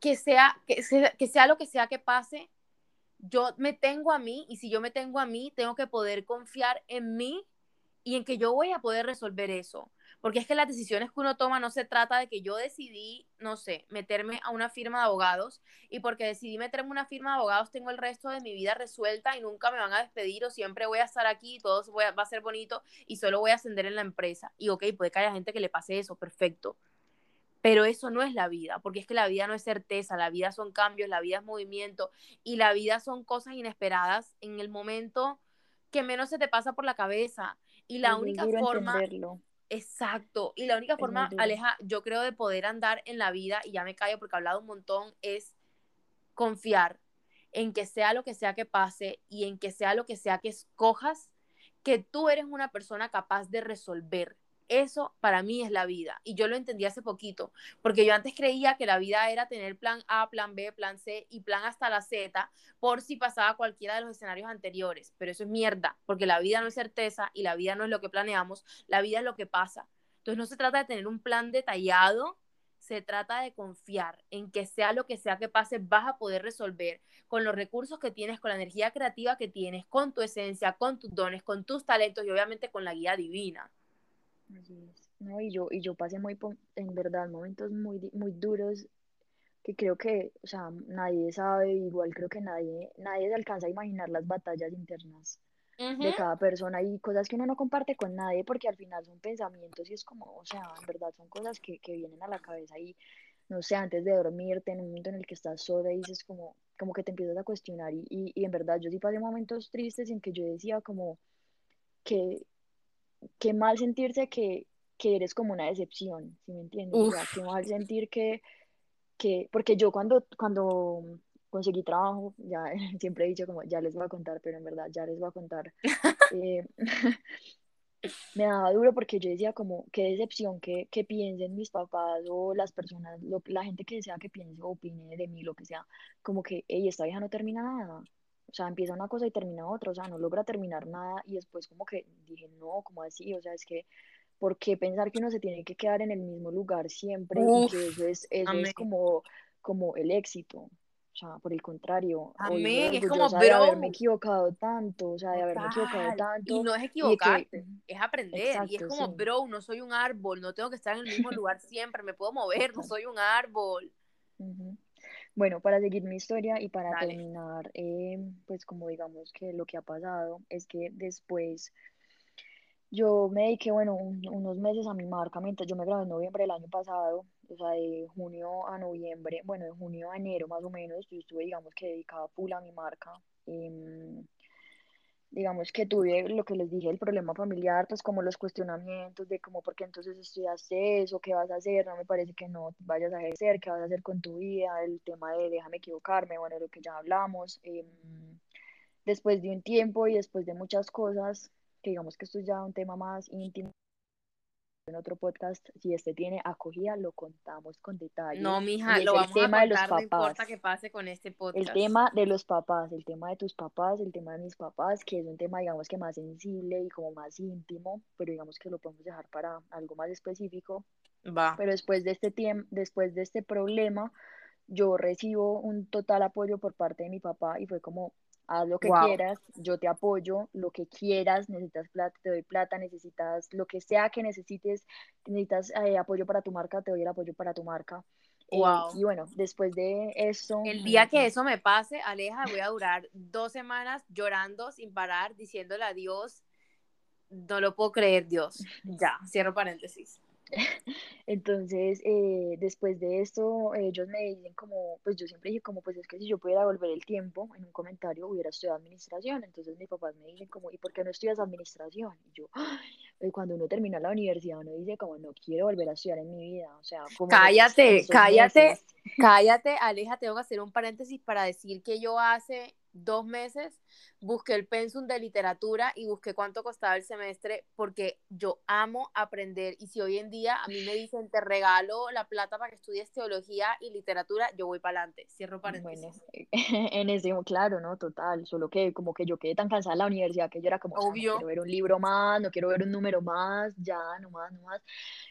[SPEAKER 1] que sea, que sea, que sea lo que sea que pase, yo me tengo a mí y si yo me tengo a mí, tengo que poder confiar en mí y en que yo voy a poder resolver eso. Porque es que las decisiones que uno toma no se trata de que yo decidí, no sé, meterme a una firma de abogados y porque decidí meterme a una firma de abogados tengo el resto de mi vida resuelta y nunca me van a despedir o siempre voy a estar aquí y todo va a ser bonito y solo voy a ascender en la empresa. Y ok, puede que haya gente que le pase eso, perfecto. Pero eso no es la vida, porque es que la vida no es certeza, la vida son cambios, la vida es movimiento y la vida son cosas inesperadas en el momento que menos se te pasa por la cabeza. Y la única forma... Exacto. Y la única forma, Aleja, yo creo de poder andar en la vida, y ya me callo porque he hablado un montón, es confiar en que sea lo que sea que pase y en que sea lo que sea que escojas, que tú eres una persona capaz de resolver eso para mí es la vida. Y yo lo entendí hace poquito, porque yo antes creía que la vida era tener plan A, plan B, plan C y plan hasta la Z por si pasaba cualquiera de los escenarios anteriores. Pero eso es mierda, porque la vida no es certeza y la vida no es lo que planeamos, la vida es lo que pasa. Entonces no se trata de tener un plan detallado, se trata de confiar en que sea lo que sea que pase, vas a poder resolver con los recursos que tienes, con la energía creativa que tienes, con tu esencia, con tus dones, con tus talentos y obviamente con la guía divina.
[SPEAKER 2] No, y yo, y yo pasé muy, en verdad, momentos muy, muy duros que creo que, o sea, nadie sabe, igual creo que nadie, nadie se alcanza a imaginar las batallas internas de cada persona y cosas que uno no comparte con nadie porque al final son pensamientos y es como, o sea, en verdad son cosas que, que vienen a la cabeza y, no sé, antes de dormirte, en un momento en el que estás sola y dices como, como que te empiezas a cuestionar y, y, y en verdad yo sí pasé momentos tristes en que yo decía como que, qué mal sentirse que, que eres como una decepción, ¿sí me entiendes? O sea, qué mal sentir que, que, porque yo cuando, cuando conseguí trabajo, ya siempre he dicho como, ya les voy a contar, pero en verdad ya les voy a contar. Eh, me daba duro porque yo decía como, qué decepción que, que piensen mis papás o las personas, la gente que sea que piense o opine de mí, lo que sea, como que, hey, esta vieja no termina nada. O sea, empieza una cosa y termina otra, o sea, no logra terminar nada y después como que dije, no, como así, o sea, es que, ¿por qué pensar que uno se tiene que quedar en el mismo lugar siempre y que eso es, eso es como, como el éxito? O sea, por el contrario,
[SPEAKER 1] Amén, es como, de
[SPEAKER 2] haberme equivocado tanto, o sea, de haberme equivocado tanto.
[SPEAKER 1] Y no es equivocarte, es aprender. y es como, bro, no soy un árbol, no tengo que estar en el mismo lugar siempre, me puedo mover, no soy un árbol.
[SPEAKER 2] Bueno, para seguir mi historia y para terminar, eh, pues como digamos que lo que ha pasado es que después yo me dediqué, bueno, unos meses a mi marca mientras yo me grabé en noviembre del año pasado, o sea, de junio a noviembre, bueno, de junio a enero más o menos, yo estuve, digamos que dedicada full a mi marca. Em, digamos que tuve lo que les dije, el problema familiar, pues como los cuestionamientos de como, ¿por qué entonces estudiaste eso? ¿Qué vas a hacer? No me parece que no vayas a ejercer, ¿qué vas a hacer con tu vida? El tema de déjame equivocarme, bueno, lo que ya hablamos. Em, después de un tiempo y después de muchas cosas, que digamos que esto es ya un tema más íntimo en otro podcast, si este tiene acogida, lo contamos con detalle.
[SPEAKER 1] No, mija, lo vamos tema a contar, de los papás. no importa que pase con este podcast.
[SPEAKER 2] El tema de los papás, el tema de tus papás, el tema de mis papás, que es un tema, digamos, que más sensible y como más íntimo, pero digamos que lo podemos dejar para algo más específico. Va. Pero después de este tiempo, después de este problema, yo recibo un total apoyo por parte de mi papá y fue como, haz lo que quieras, yo te apoyo, lo que quieras, necesitas plata, te doy plata, necesitas lo que sea que necesites, necesitas eh, apoyo para tu marca, te doy el apoyo para tu marca. Eh, y bueno, después de eso...
[SPEAKER 1] El día que eso me pase, Aleja, voy a durar dos semanas llorando sin parar, diciéndole adiós, no lo puedo creer, Dios. Ya, cierro paréntesis.
[SPEAKER 2] Entonces, eh, después de esto, ellos me dicen como, pues yo siempre dije como, pues es que si yo pudiera volver el tiempo, en un comentario hubiera estudiado administración. Entonces mis papás me dicen como, ¿y por qué no estudias administración? Y yo, cuando uno termina la universidad, uno dice como, no quiero volver a estudiar en mi vida. O sea, como
[SPEAKER 1] cállate, cállate, cállate, Aleja, tengo que hacer un paréntesis para decir que yo hace dos meses busqué el pensum de literatura y busqué cuánto costaba el semestre porque yo amo aprender y si hoy en día a mí me dicen te regalo la plata para que estudies teología y literatura, yo voy para adelante, cierro paréntesis. Bueno,
[SPEAKER 2] en ese, claro, ¿no? Total, solo que como que yo quedé tan cansada en la universidad que yo era como, Obvio. no quiero ver un libro más, no quiero ver un número más, ya, no más, no más.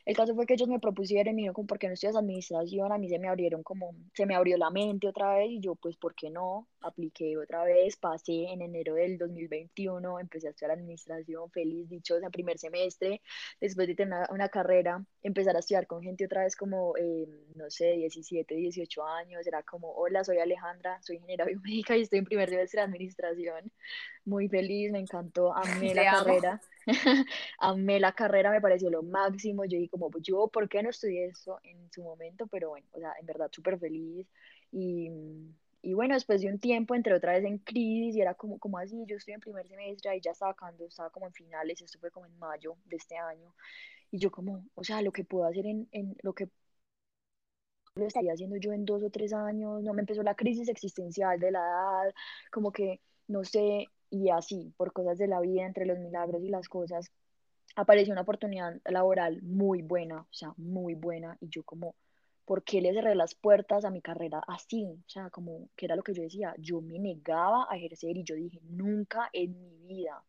[SPEAKER 2] El caso fue que ellos me propusieron, me dijeron como, ¿por qué no estudias administración? A mí se me abrieron como, se me abrió la mente otra vez y yo, pues, ¿por qué no? Apliqué otra vez, pasé en enero del 2021, empecé a estudiar administración, feliz, dichosa, primer semestre, después de tener una, carrera, empezar a estudiar con gente otra vez como, eh, no sé, 17, 18 años, era como, hola, soy Alejandra, soy ingeniera biomédica y estoy en primer semestre de administración, muy feliz, me encantó, amé la carrera, amé la carrera, me pareció lo máximo, yo dije como, yo, ¿por qué no estudié eso en su momento? Pero bueno, o sea, en verdad súper feliz y y bueno, después de un tiempo entré otra vez en crisis y era como, como así, yo estoy en primer semestre y ya estaba acabando, estaba como en finales, esto fue como en mayo de este año. Y yo como, o sea, lo que puedo hacer en, en lo que lo estaría haciendo yo en dos o tres años, no me empezó la crisis existencial de la edad, como que, no sé, y así, por cosas de la vida, entre los milagros y las cosas, apareció una oportunidad laboral muy buena, o sea, muy buena, y yo como, ¿por qué le cerré las puertas a mi carrera así? O sea, como que era lo que yo decía, yo me negaba a ejercer y yo dije, nunca en mi vida,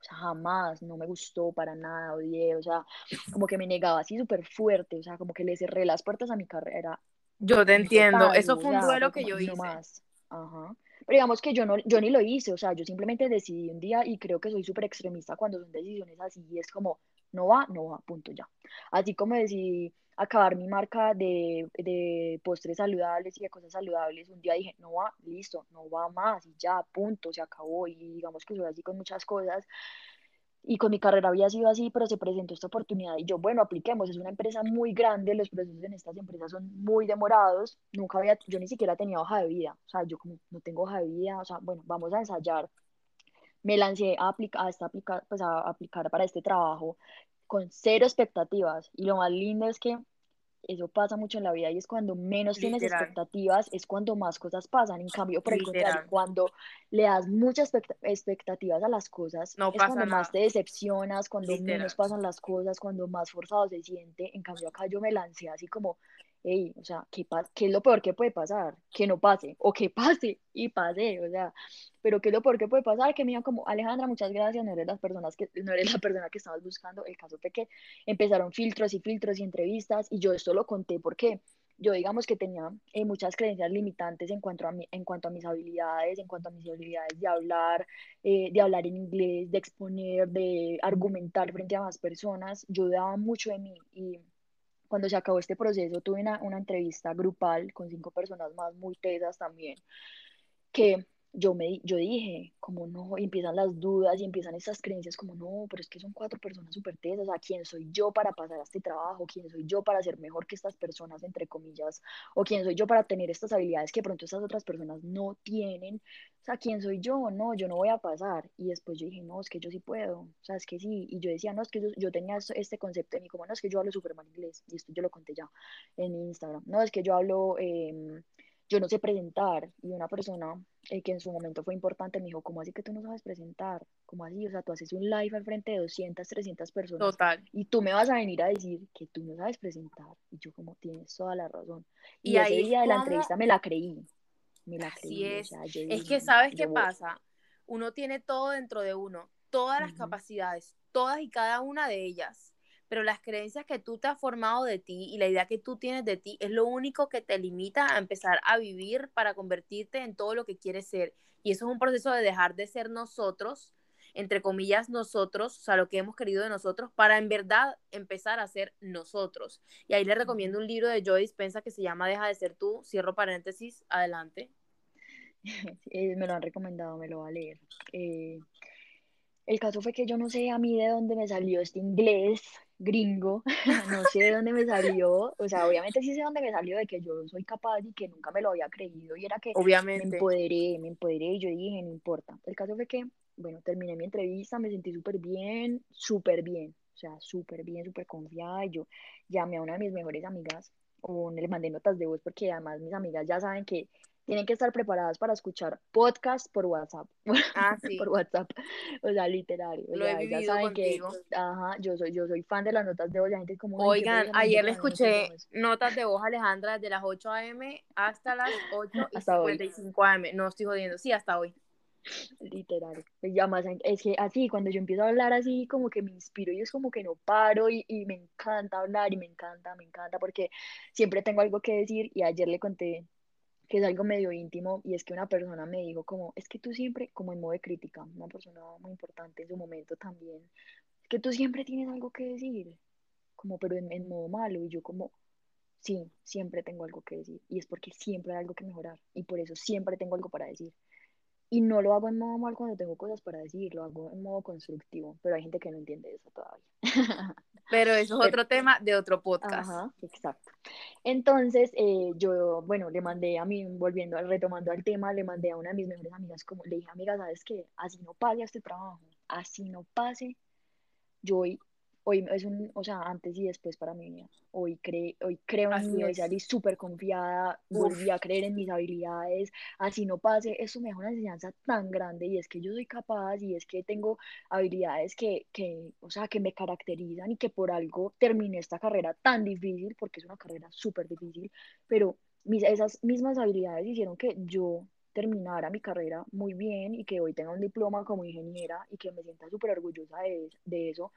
[SPEAKER 2] o sea, jamás, no me gustó para nada, odié, o sea, como que me negaba así súper fuerte, o sea, como que le cerré las puertas a mi carrera.
[SPEAKER 1] Yo te entiendo, eso fue un duelo que yo hice.
[SPEAKER 2] más. Ajá. Pero digamos que yo, no, yo ni lo hice, o sea, yo simplemente decidí un día y creo que soy súper extremista cuando son decisiones así y es como, no va, no va, punto ya. Así como decidí acabar mi marca de, de, postres saludables y de cosas saludables, un día dije, no va, listo, no va más y ya, punto, se acabó y digamos que soy así con muchas cosas y con mi carrera había sido así, pero se presentó esta oportunidad y yo, bueno, apliquemos, es una empresa muy grande, los procesos en estas empresas son muy demorados, nunca había, yo ni siquiera tenía hoja de vida, o sea, yo como no tengo hoja de vida, o sea, bueno, vamos a ensayar. Me lancé a, aplicar, aplicar, pues a aplicar para este trabajo con cero expectativas. Y lo más lindo es que eso pasa mucho en la vida y es cuando menos tienes expectativas, es cuando más cosas pasan. En cambio, por el contrario, cuando le das muchas expectativas a las cosas, es cuando más te decepcionas, cuando menos pasan las cosas, cuando más forzado se siente. En cambio, acá yo me lancé así como, hey, o sea, ¿qué, ¿qué es lo peor que puede pasar? Que no pase, o que pase, y pase, o sea, pero ¿qué es lo peor que puede pasar? Que me digan como, Alejandra, muchas gracias, no eres, las personas que, no eres la persona que estabas buscando, el caso fue que empezaron filtros y filtros y entrevistas, y yo esto lo conté porque yo digamos que tenía eh, muchas creencias limitantes en cuanto, a mi, en cuanto a mis habilidades, en cuanto a mis habilidades de hablar, eh, de hablar en inglés, de exponer, de argumentar frente a más personas, yo daba mucho de mí y cuando se acabó este proceso, tuve una, una entrevista grupal con cinco personas más muy tesas también, que yo, me, yo dije, como no, empiezan las dudas y empiezan esas creencias como no, pero es que son cuatro personas súper tesas, o sea, ¿quién soy yo para pasar a este trabajo? ¿Quién soy yo para ser mejor que estas personas, entre comillas? ¿O quién soy yo para tener estas habilidades que pronto estas otras personas no tienen? O sea, ¿quién soy yo? No, yo no voy a pasar. Y después yo dije, no, es que yo sí puedo, o sea, es que sí. Y yo decía, no, es que yo, tenía este concepto de mí, como, no, es que yo hablo súper mal inglés, y esto yo lo conté ya en Instagram, no, es que yo hablo... Eh, yo no sé presentar. Y una persona eh, que en su momento fue importante me dijo, ¿cómo así que tú no sabes presentar? ¿Cómo así? O sea, tú haces un live al frente de 200, 300 personas.
[SPEAKER 1] Total.
[SPEAKER 2] Y tú me vas a venir a decir que tú no sabes presentar. Y yo como tienes toda la razón. Y,
[SPEAKER 1] Y
[SPEAKER 2] ese
[SPEAKER 1] ahí
[SPEAKER 2] día de la entrevista me la creí. Me la
[SPEAKER 1] Así
[SPEAKER 2] creí.
[SPEAKER 1] es.
[SPEAKER 2] yo
[SPEAKER 1] Es que
[SPEAKER 2] "No,
[SPEAKER 1] sabes qué pasa, uno tiene todo dentro de uno, todas las capacidades, todas y cada una de ellas, pero las creencias que tú te has formado de ti y la idea que tú tienes de ti es lo único que te limita a empezar a vivir para convertirte en todo lo que quieres ser. Y eso es un proceso de dejar de ser nosotros, entre comillas nosotros, o sea, lo que hemos querido de nosotros, para en verdad empezar a ser nosotros. Y ahí le recomiendo un libro de Joe Dispensa que se llama Deja de ser tú, cierro paréntesis, adelante.
[SPEAKER 2] Eh, me lo han recomendado, me lo va a leer. Eh, el caso fue que yo no sé a mí de dónde me salió este inglés gringo, no sé de dónde me salió, o sea, obviamente sí sé de dónde me salió, de que yo soy capaz y que nunca me lo había creído, y era que me
[SPEAKER 1] Obviamente.
[SPEAKER 2] empoderé, me empoderé y yo dije, no importa. El caso fue que, bueno, terminé mi entrevista, me sentí súper bien, súper bien, o sea, súper bien, súper confiada, y yo llamé a una de mis mejores amigas, o le mandé notas de voz, porque además mis amigas ya saben que tienen que estar preparadas para escuchar podcast por WhatsApp,
[SPEAKER 1] Ah, sí.
[SPEAKER 2] por WhatsApp, o sea, literal, o
[SPEAKER 1] Lo he
[SPEAKER 2] sea, ellas
[SPEAKER 1] vivido
[SPEAKER 2] saben que, ajá, yo soy, yo soy fan de las notas de voz, la gente como, "Ay, qué
[SPEAKER 1] Oigan, ayer le
[SPEAKER 2] manda notas de
[SPEAKER 1] escuché
[SPEAKER 2] voz".
[SPEAKER 1] notas de voz Alejandra desde las 8 a.m. hasta las 8 y
[SPEAKER 2] Hasta hoy.
[SPEAKER 1] 55 a.m. No estoy jodiendo, sí, hasta hoy.
[SPEAKER 2] Literal. Pues ya más, es que así, cuando yo empiezo a hablar así, como que me inspiro y es como que no paro y, y me encanta hablar y me encanta, me encanta porque siempre tengo algo que decir y ayer le conté que es algo medio íntimo y es que una persona me dijo como, es que tú siempre, como en modo de crítica, una persona muy importante en su momento también, es que tú siempre tienes algo que decir, como pero en, en modo malo y yo como, sí, siempre tengo algo que decir y es porque siempre hay algo que mejorar y por eso siempre tengo algo para decir. Y no lo hago en modo mal cuando tengo cosas para decir, lo hago en modo constructivo, pero hay gente que no entiende eso todavía.
[SPEAKER 1] Pero eso es
[SPEAKER 2] Pero-
[SPEAKER 1] otro tema de otro podcast.
[SPEAKER 2] Ajá, exacto. Entonces, eh, yo, bueno, le mandé a mí, volviendo, retomando al tema, le mandé a una de mis mejores amigas, como le dije, amiga, ¿sabes qué? Así no pase este trabajo, así no pase, yo hoy, hoy es un, o sea, antes y después para mi vida. Hoy, cre hoy creo en mí, hoy salí súper confiada,
[SPEAKER 1] Uf.
[SPEAKER 2] volví a creer en mis habilidades, así no pase, eso me dejó una enseñanza tan grande y es que yo soy capaz y es que tengo habilidades que, que, o sea, que me caracterizan y que por algo terminé esta carrera tan difícil, porque es una carrera súper difícil, pero mis, esas mismas habilidades hicieron que yo terminara mi carrera muy bien y que hoy tenga un diploma como ingeniera y que me sienta súper orgullosa de, de eso.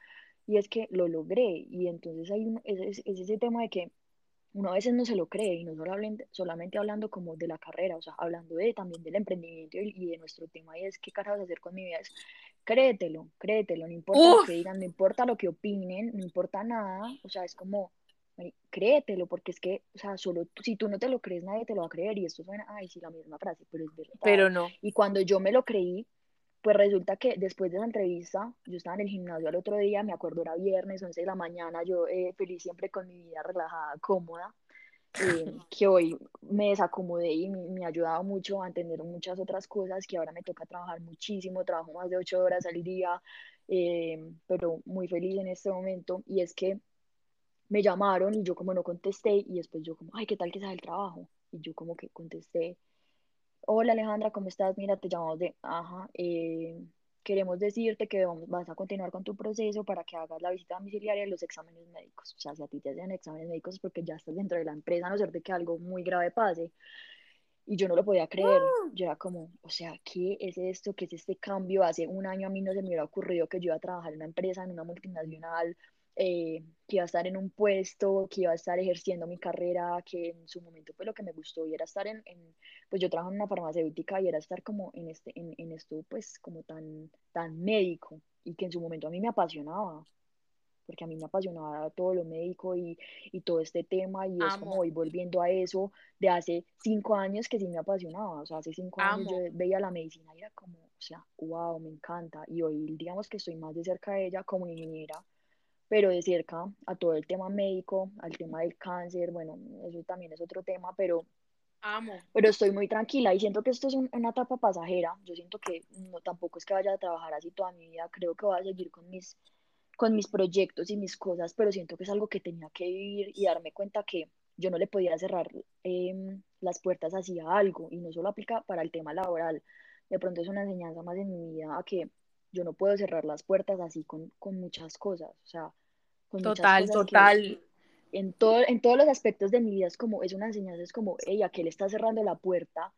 [SPEAKER 2] Y es que lo logré. Y entonces hay un, es, es, es ese tema de que uno a veces no se lo cree y no solamente, solamente hablando como de la carrera, o sea, hablando de también del emprendimiento y, y de nuestro tema y es qué carajos hacer con mi vida, es créetelo, créetelo, no importa lo que digan, no importa lo que opinen, no importa nada, o sea, es como, créetelo, porque es que, o sea, solo si tú no te lo crees, nadie te lo va a creer y esto suena, ay, sí, la misma frase, pero es verdad.
[SPEAKER 1] Pero no.
[SPEAKER 2] Y cuando yo me lo creí, pues resulta que después de esa entrevista, yo estaba en el gimnasio al otro día, me acuerdo era viernes, 11 de la mañana, yo eh, feliz siempre con mi vida relajada, cómoda, eh, que hoy me desacomodé y me, me ha ayudado mucho a entender muchas otras cosas, que ahora me toca trabajar muchísimo, trabajo más de 8 horas al día, eh, pero muy feliz en este momento, y es que me llamaron y yo como no contesté, y después yo como, ay, ¿qué tal que sea el trabajo? Y yo como que contesté, Hola Alejandra, ¿cómo estás? Mira, te llamamos de, ajá, eh, queremos decirte que vamos, vas a continuar con tu proceso para que hagas la visita domiciliaria y los exámenes médicos. O sea, si a ti te hacen exámenes médicos es porque ya estás dentro de la empresa, a no ser de que algo muy grave pase. Y yo no lo podía creer. Yo era como, o sea, ¿qué es esto? ¿Qué es este cambio? Hace un año a mí no se me hubiera ocurrido que yo iba a trabajar en una empresa, en una multinacional, eh, que iba a estar en un puesto, que iba a estar ejerciendo mi carrera, que en su momento pues lo que me gustó y era estar en, en pues yo trabajo en una farmacéutica y era estar como en, este, en, en esto pues como tan, tan médico y que en su momento a mí me apasionaba, porque a mí me apasionaba todo lo médico y, y todo este tema y es
[SPEAKER 1] Amo.
[SPEAKER 2] como voy volviendo a eso de hace cinco años que sí me apasionaba, o sea, hace cinco años yo
[SPEAKER 1] Amo.
[SPEAKER 2] veía la medicina y era como, o sea, wow, me encanta y hoy digamos que estoy más de cerca de ella como ingeniera pero de cerca a todo el tema médico, al tema del cáncer, bueno, eso también es otro tema, pero,
[SPEAKER 1] Amo.
[SPEAKER 2] pero estoy muy tranquila y siento que esto es un- una etapa pasajera, yo siento que no, tampoco es que vaya a trabajar así toda mi vida, creo que voy a seguir con mis, con mis proyectos y mis cosas, pero siento que es algo que tenía que vivir y darme cuenta que yo no le podía cerrar em, las puertas así a algo y no solo aplica para el tema laboral, de pronto es una enseñanza más en mi vida a que yo no puedo cerrar las puertas así con, con muchas cosas, o sea, con
[SPEAKER 1] total,
[SPEAKER 2] muchas cosas
[SPEAKER 1] total.
[SPEAKER 2] en, todo, en todos los aspectos de mi vida es como, es una enseñanza, es como, ella que le está cerrando la puerta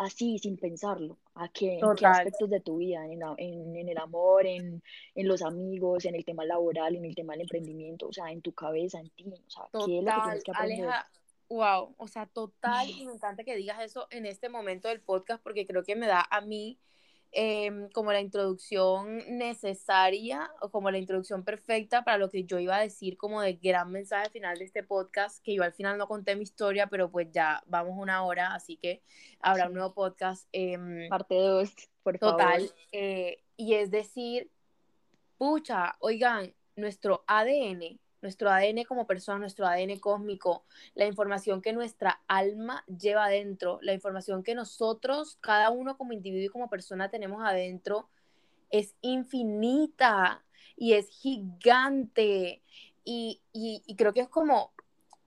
[SPEAKER 2] así, sin pensarlo, a qué, en qué aspectos de tu vida, en, en, en el amor, en, en, los amigos, en el tema laboral, en el tema del emprendimiento, o sea, en tu cabeza, en ti, o sea,
[SPEAKER 1] total,
[SPEAKER 2] ¿qué es lo que tienes que aprender?
[SPEAKER 1] Aleja, wow, o sea, total, y me encanta que digas eso en este momento del podcast porque creo que me da a mí Em, como la introducción necesaria o como la introducción perfecta para lo que yo iba a decir como de gran mensaje final de este podcast, que yo al final no conté mi historia, pero pues ya vamos una hora, así que habrá un nuevo podcast.
[SPEAKER 2] Em, Parte 2, por
[SPEAKER 1] total, eh, y es decir, pucha, oigan, nuestro ADN nuestro ADN como persona, nuestro ADN cósmico, la información que nuestra alma lleva adentro, la información que nosotros, cada uno como individuo y como persona tenemos adentro, es infinita y es gigante. Y, y, creo que es como,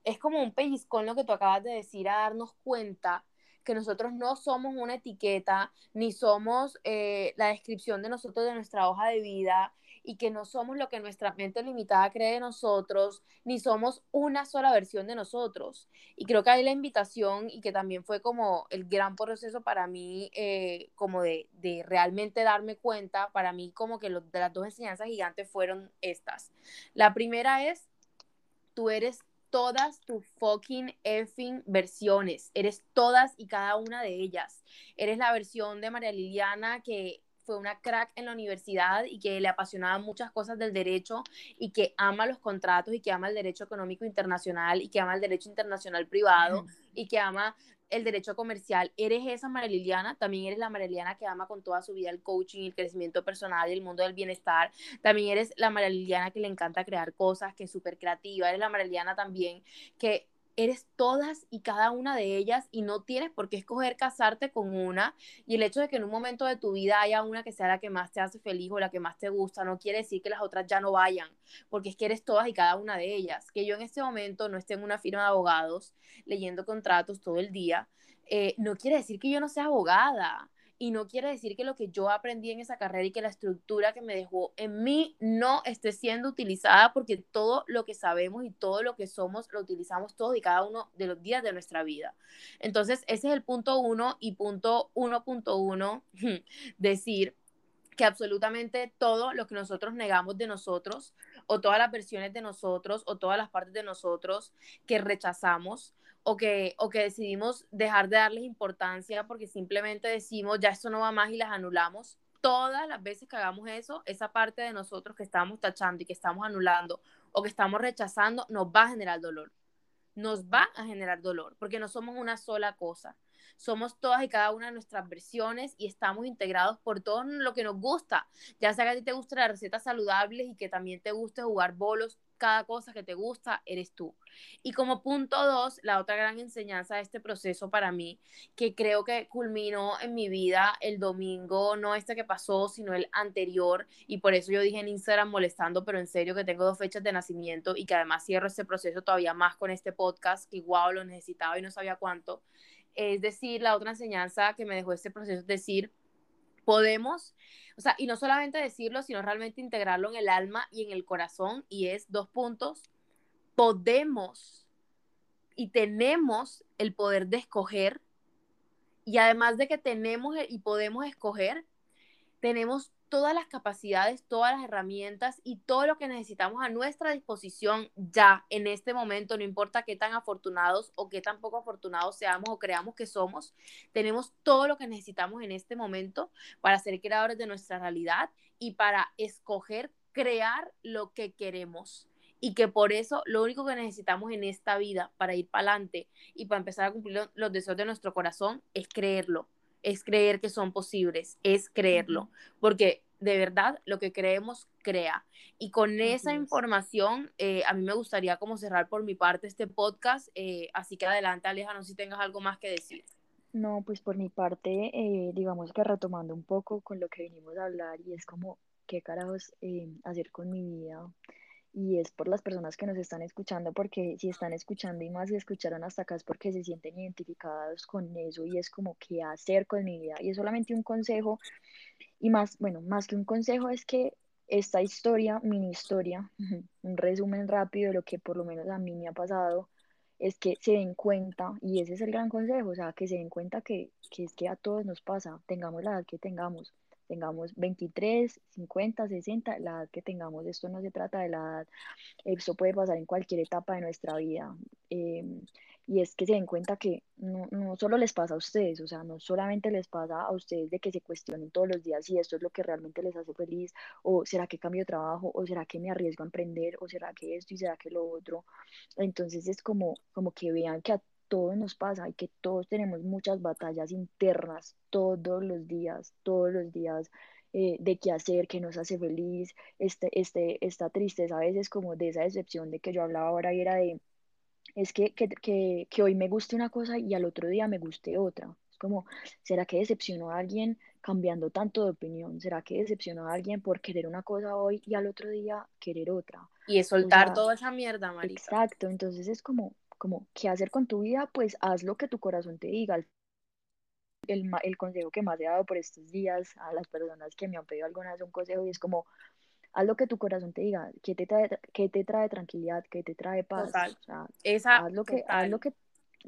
[SPEAKER 1] es como un pellizcón lo que tú acabas de decir, a darnos cuenta que nosotros no somos una etiqueta, ni somos eh, la descripción de nosotros de nuestra hoja de vida, y que no somos lo que nuestra mente limitada cree de nosotros, ni somos una sola versión de nosotros. Y creo que hay la invitación y que también fue como el gran proceso para mí, eh, como de, de, realmente darme cuenta, para mí como que de las dos enseñanzas gigantes fueron estas. La primera es, tú eres todas tus fucking effing versiones. Eres todas y cada una de ellas. Eres la versión de María Liliana que fue una crack en la universidad y que le apasionaban muchas cosas del derecho y que ama los contratos y que ama el derecho económico internacional y que ama el derecho internacional privado y que ama el derecho comercial. Eres esa María Liliana, también eres la María Liliana que ama con toda su vida el coaching, el crecimiento personal y el mundo del bienestar. También eres la María Liliana que le encanta crear cosas, que es súper creativa. Eres la María Liliana también que eres todas y cada una de ellas y no tienes por qué escoger casarte con una y el hecho de que en un momento de tu vida haya una que sea la que más te hace feliz o la que más te gusta no quiere decir que las otras ya no vayan, porque es que eres todas y cada una de ellas. Que yo en este momento no esté en una firma de abogados leyendo contratos todo el día, eh, no quiere decir que yo no sea abogada y no quiere decir que lo que yo aprendí en esa carrera y que la estructura que me dejó en mí no esté siendo utilizada porque todo lo que sabemos y todo lo que somos lo utilizamos todos y cada uno de los días de nuestra vida. Entonces, ese es el punto uno y punto uno punto uno, decir que absolutamente todo lo que nosotros negamos de nosotros o todas las versiones de nosotros o todas las partes de nosotros que rechazamos o que, o que decidimos dejar de darles importancia porque simplemente decimos, ya esto no va más y las anulamos. Todas las veces que hagamos eso, esa parte de nosotros que estamos tachando y que estamos anulando o que estamos rechazando, nos va a generar dolor. Nos va a generar dolor porque no somos una sola cosa somos todas y cada una de nuestras versiones y estamos integrados por todo lo que nos gusta, ya sea que a ti te gusten las recetas saludables y que también te guste jugar bolos, cada cosa que te gusta eres tú. Y como punto dos, la otra gran enseñanza de este proceso para mí, que creo que culminó en mi vida el domingo, no este que pasó, sino el anterior, y por eso yo dije en Instagram molestando, pero en serio que tengo dos fechas de nacimiento y que además cierro este proceso todavía más con este podcast, que igual lo necesitaba y no sabía cuánto, es decir, la otra enseñanza que me dejó este proceso es decir, podemos, o sea, y no solamente decirlo, sino realmente integrarlo en el alma y en el corazón, y es dos puntos, podemos y tenemos el poder de escoger, y además de que tenemos y podemos escoger, tenemos todas las capacidades, todas las herramientas y todo lo que necesitamos a nuestra disposición ya en este momento, no importa qué tan afortunados o qué tan poco afortunados seamos o creamos que somos, tenemos todo lo que necesitamos en este momento para ser creadores de nuestra realidad y para escoger crear lo que queremos. Y que por eso lo único que necesitamos en esta vida para ir para adelante y para empezar a cumplir los deseos de nuestro corazón es creerlo, es creer que son posibles, es creerlo, porque de verdad lo que creemos crea. Y con esa información, eh, a mí me gustaría como cerrar por mi parte este podcast, eh, así que adelante Aleja, no sé si tengas algo más que decir.
[SPEAKER 2] No, pues por mi parte, eh, digamos que retomando un poco con lo que venimos a hablar y es como qué carajos hacer con mi vida y es por las personas que nos están escuchando, porque si están escuchando y más si escucharon hasta acá es porque se sienten identificados con eso y es como qué hacer con mi vida. Y es solamente un consejo y más, bueno, más que un consejo es que esta historia, mini historia, un resumen rápido de lo que por lo menos a mí me ha pasado, es que se den cuenta, y ese es el gran consejo, o sea, que se den cuenta que, que es que a todos nos pasa, tengamos la edad que tengamos, tengamos 23, 50, 60, la edad que tengamos, esto no se trata de la edad, esto puede pasar en cualquier etapa de nuestra vida. Em, y es que se den cuenta que no, no, solo les pasa a ustedes, o sea, no solamente les pasa a ustedes de que se cuestionen todos los días si esto es lo que realmente les hace feliz, o será que cambio de trabajo, o será que me arriesgo a emprender, o será que esto y será que lo otro. Entonces es como, como que vean que a todos nos pasa y que todos tenemos muchas batallas internas todos los días, todos los días. Eh, de qué hacer, qué nos hace feliz, este, este, esta tristeza a veces como de esa decepción de que yo hablaba ahora y era de, es que, que, que, que hoy me guste una cosa y al otro día me guste otra. Es como, ¿será que decepcionó a alguien cambiando tanto de opinión? ¿Será que decepcionó a alguien por querer una cosa hoy y al otro día querer otra?
[SPEAKER 1] Y es soltar toda esa mierda, Marica.
[SPEAKER 2] Exacto, entonces es como, como, ¿qué hacer con tu vida? Pues haz lo que tu corazón te diga. El, el consejo que más he dado por estos días a las personas que me han pedido alguna vez un consejo y es como, haz lo que tu corazón te diga, que te trae, que te trae tranquilidad, que te trae paz. O sea,
[SPEAKER 1] Esa,
[SPEAKER 2] haz, lo que, haz, lo que,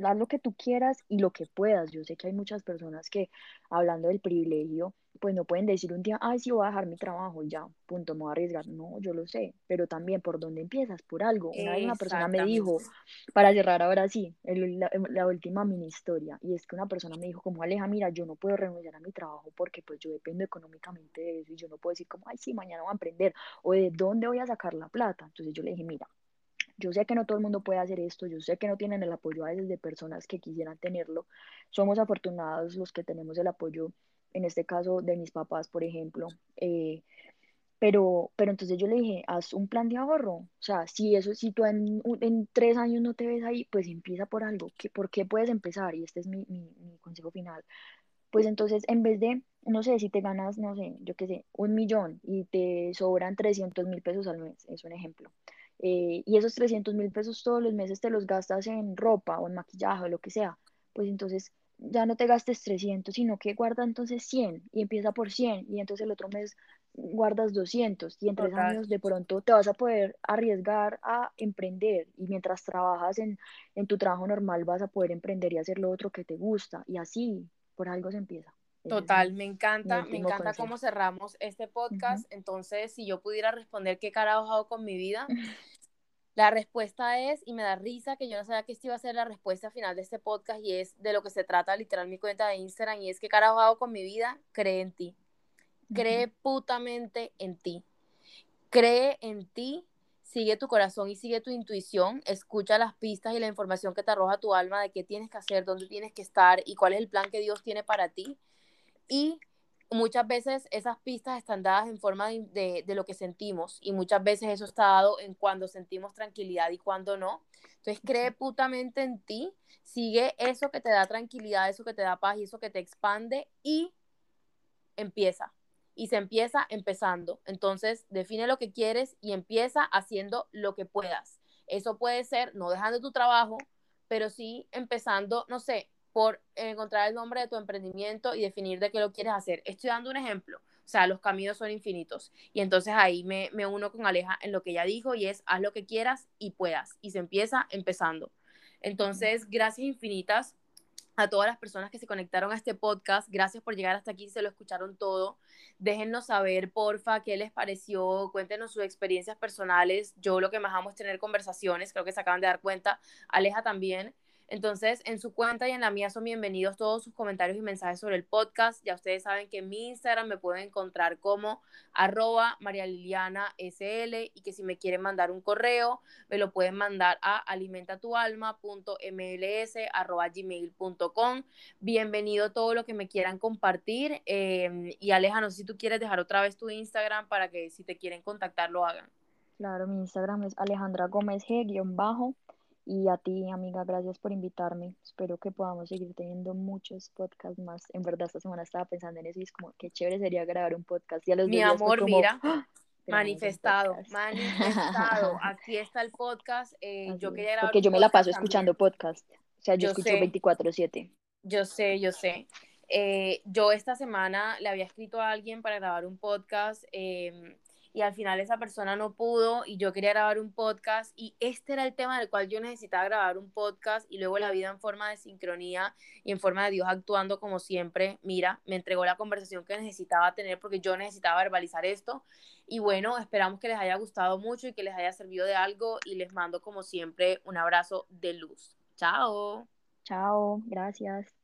[SPEAKER 2] haz lo que tú quieras y lo que puedas. Yo sé que hay muchas personas que, hablando del privilegio, pues no pueden decir un día, ay, sí, voy a dejar mi trabajo y ya, punto, me voy a arriesgar. No, yo lo sé, pero también por dónde empiezas, por algo. Una vez una persona me dijo, para cerrar ahora sí, la, la, última mini historia, y es que una persona me dijo, como Aleja, mira, yo no puedo renunciar a mi trabajo porque pues yo dependo económicamente de eso y yo no puedo decir como, ay, sí, mañana voy a emprender o de dónde voy a sacar la plata. Entonces yo le dije, mira, yo sé que no todo el mundo puede hacer esto, yo sé que no tienen el apoyo a veces de personas que quisieran tenerlo. Somos afortunados los que tenemos el apoyo en este caso de mis papás, por ejemplo. Eh, pero, pero entonces yo le dije, haz un plan de ahorro. O sea, si eso, si tú en, en tres años no te ves ahí, pues empieza por algo. ¿Qué, ¿Por qué puedes empezar? Y este es mi, mi, mi, consejo final. Pues entonces, en vez de, no sé, si te ganas, no sé, yo qué sé, un millón y te sobran 300 mil pesos al mes, es un ejemplo. Eh, y esos 300 mil pesos todos los meses te los gastas en ropa o en maquillaje o lo que sea, pues entonces ya no te gastes 300, sino que guarda entonces 100 y empieza por 100 y entonces el otro mes guardas 200 y en tres años de pronto te vas a poder arriesgar a emprender y mientras trabajas en, en, tu trabajo normal vas a poder emprender y hacer lo otro que te gusta y así por algo se empieza.
[SPEAKER 1] Total, me encanta, me encanta cómo cerramos este podcast. Entonces, si yo pudiera responder qué carajo hago con mi vida, La respuesta es, y me da risa que yo no sabía que esta iba a ser la respuesta final de este podcast, y es de lo que se trata literal mi cuenta de Instagram, y es que carajo hago con mi vida, cree en ti. Cree putamente en ti. Cree en ti, sigue tu corazón y sigue tu intuición, escucha las pistas y la información que te arroja tu alma de qué tienes que hacer, dónde tienes que estar y cuál es el plan que Dios tiene para ti. Y muchas veces esas pistas están dadas en forma de, de, lo que sentimos y muchas veces eso está dado en cuando sentimos tranquilidad y cuando no. Entonces cree putamente en ti, sigue eso que te da tranquilidad, eso que te da paz y eso que te expande y empieza. Y se empieza empezando. Entonces define lo que quieres y empieza haciendo lo que puedas. Eso puede ser no dejando tu trabajo, pero sí empezando, no sé, por encontrar el nombre de tu emprendimiento y definir de qué lo quieres hacer. Estoy dando un ejemplo. O sea, los caminos son infinitos. Y entonces ahí me, me uno con Aleja en lo que ella dijo y es haz lo que quieras y puedas. Y se empieza empezando. Entonces, gracias infinitas a todas las personas que se conectaron a este podcast. Gracias por llegar hasta aquí, se lo escucharon todo. Déjennos saber, porfa, qué les pareció. Cuéntenos sus experiencias personales. Yo lo que más amo es tener conversaciones, creo que se acaban de dar cuenta. Aleja también. Entonces, en su cuenta y en la mía son bienvenidos todos sus comentarios y mensajes sobre el podcast. Ya ustedes saben que en mi Instagram me pueden encontrar como arroba María Liliana SL y que si me quieren mandar un correo, me lo pueden mandar a alimentatualma.mls.gmail.com. Bienvenido todo lo que me quieran compartir. Em, y Aleja, no sé si tú quieres dejar otra vez tu Instagram para que si te quieren contactar lo hagan.
[SPEAKER 2] Claro, mi Instagram es Alejandra Gómez G-bajo y a ti, amiga, gracias por invitarme. Espero que podamos seguir teniendo muchos podcasts más. En verdad, esta semana estaba pensando en eso y es como, qué chévere sería grabar un podcast. Y a los
[SPEAKER 1] Mi amor, mira. ¡Ah! Manifestado, manifestado. Aquí está el podcast. Eh, yo quería grabar
[SPEAKER 2] Porque yo me la paso escuchando podcast. O sea, yo, escucho 24/7.
[SPEAKER 1] Yo sé, yo sé. Eh, yo esta semana le había escrito a alguien para grabar un podcast eh, y al final esa persona no pudo y yo quería grabar un podcast y este era el tema del cual yo necesitaba grabar un podcast y luego la vida en forma de sincronía y en forma de Dios actuando como siempre, mira, me entregó la conversación que necesitaba tener porque yo necesitaba verbalizar esto y bueno, esperamos que les haya gustado mucho y que les haya servido de algo y les mando como siempre un abrazo de luz. Chao.
[SPEAKER 2] Chao, gracias.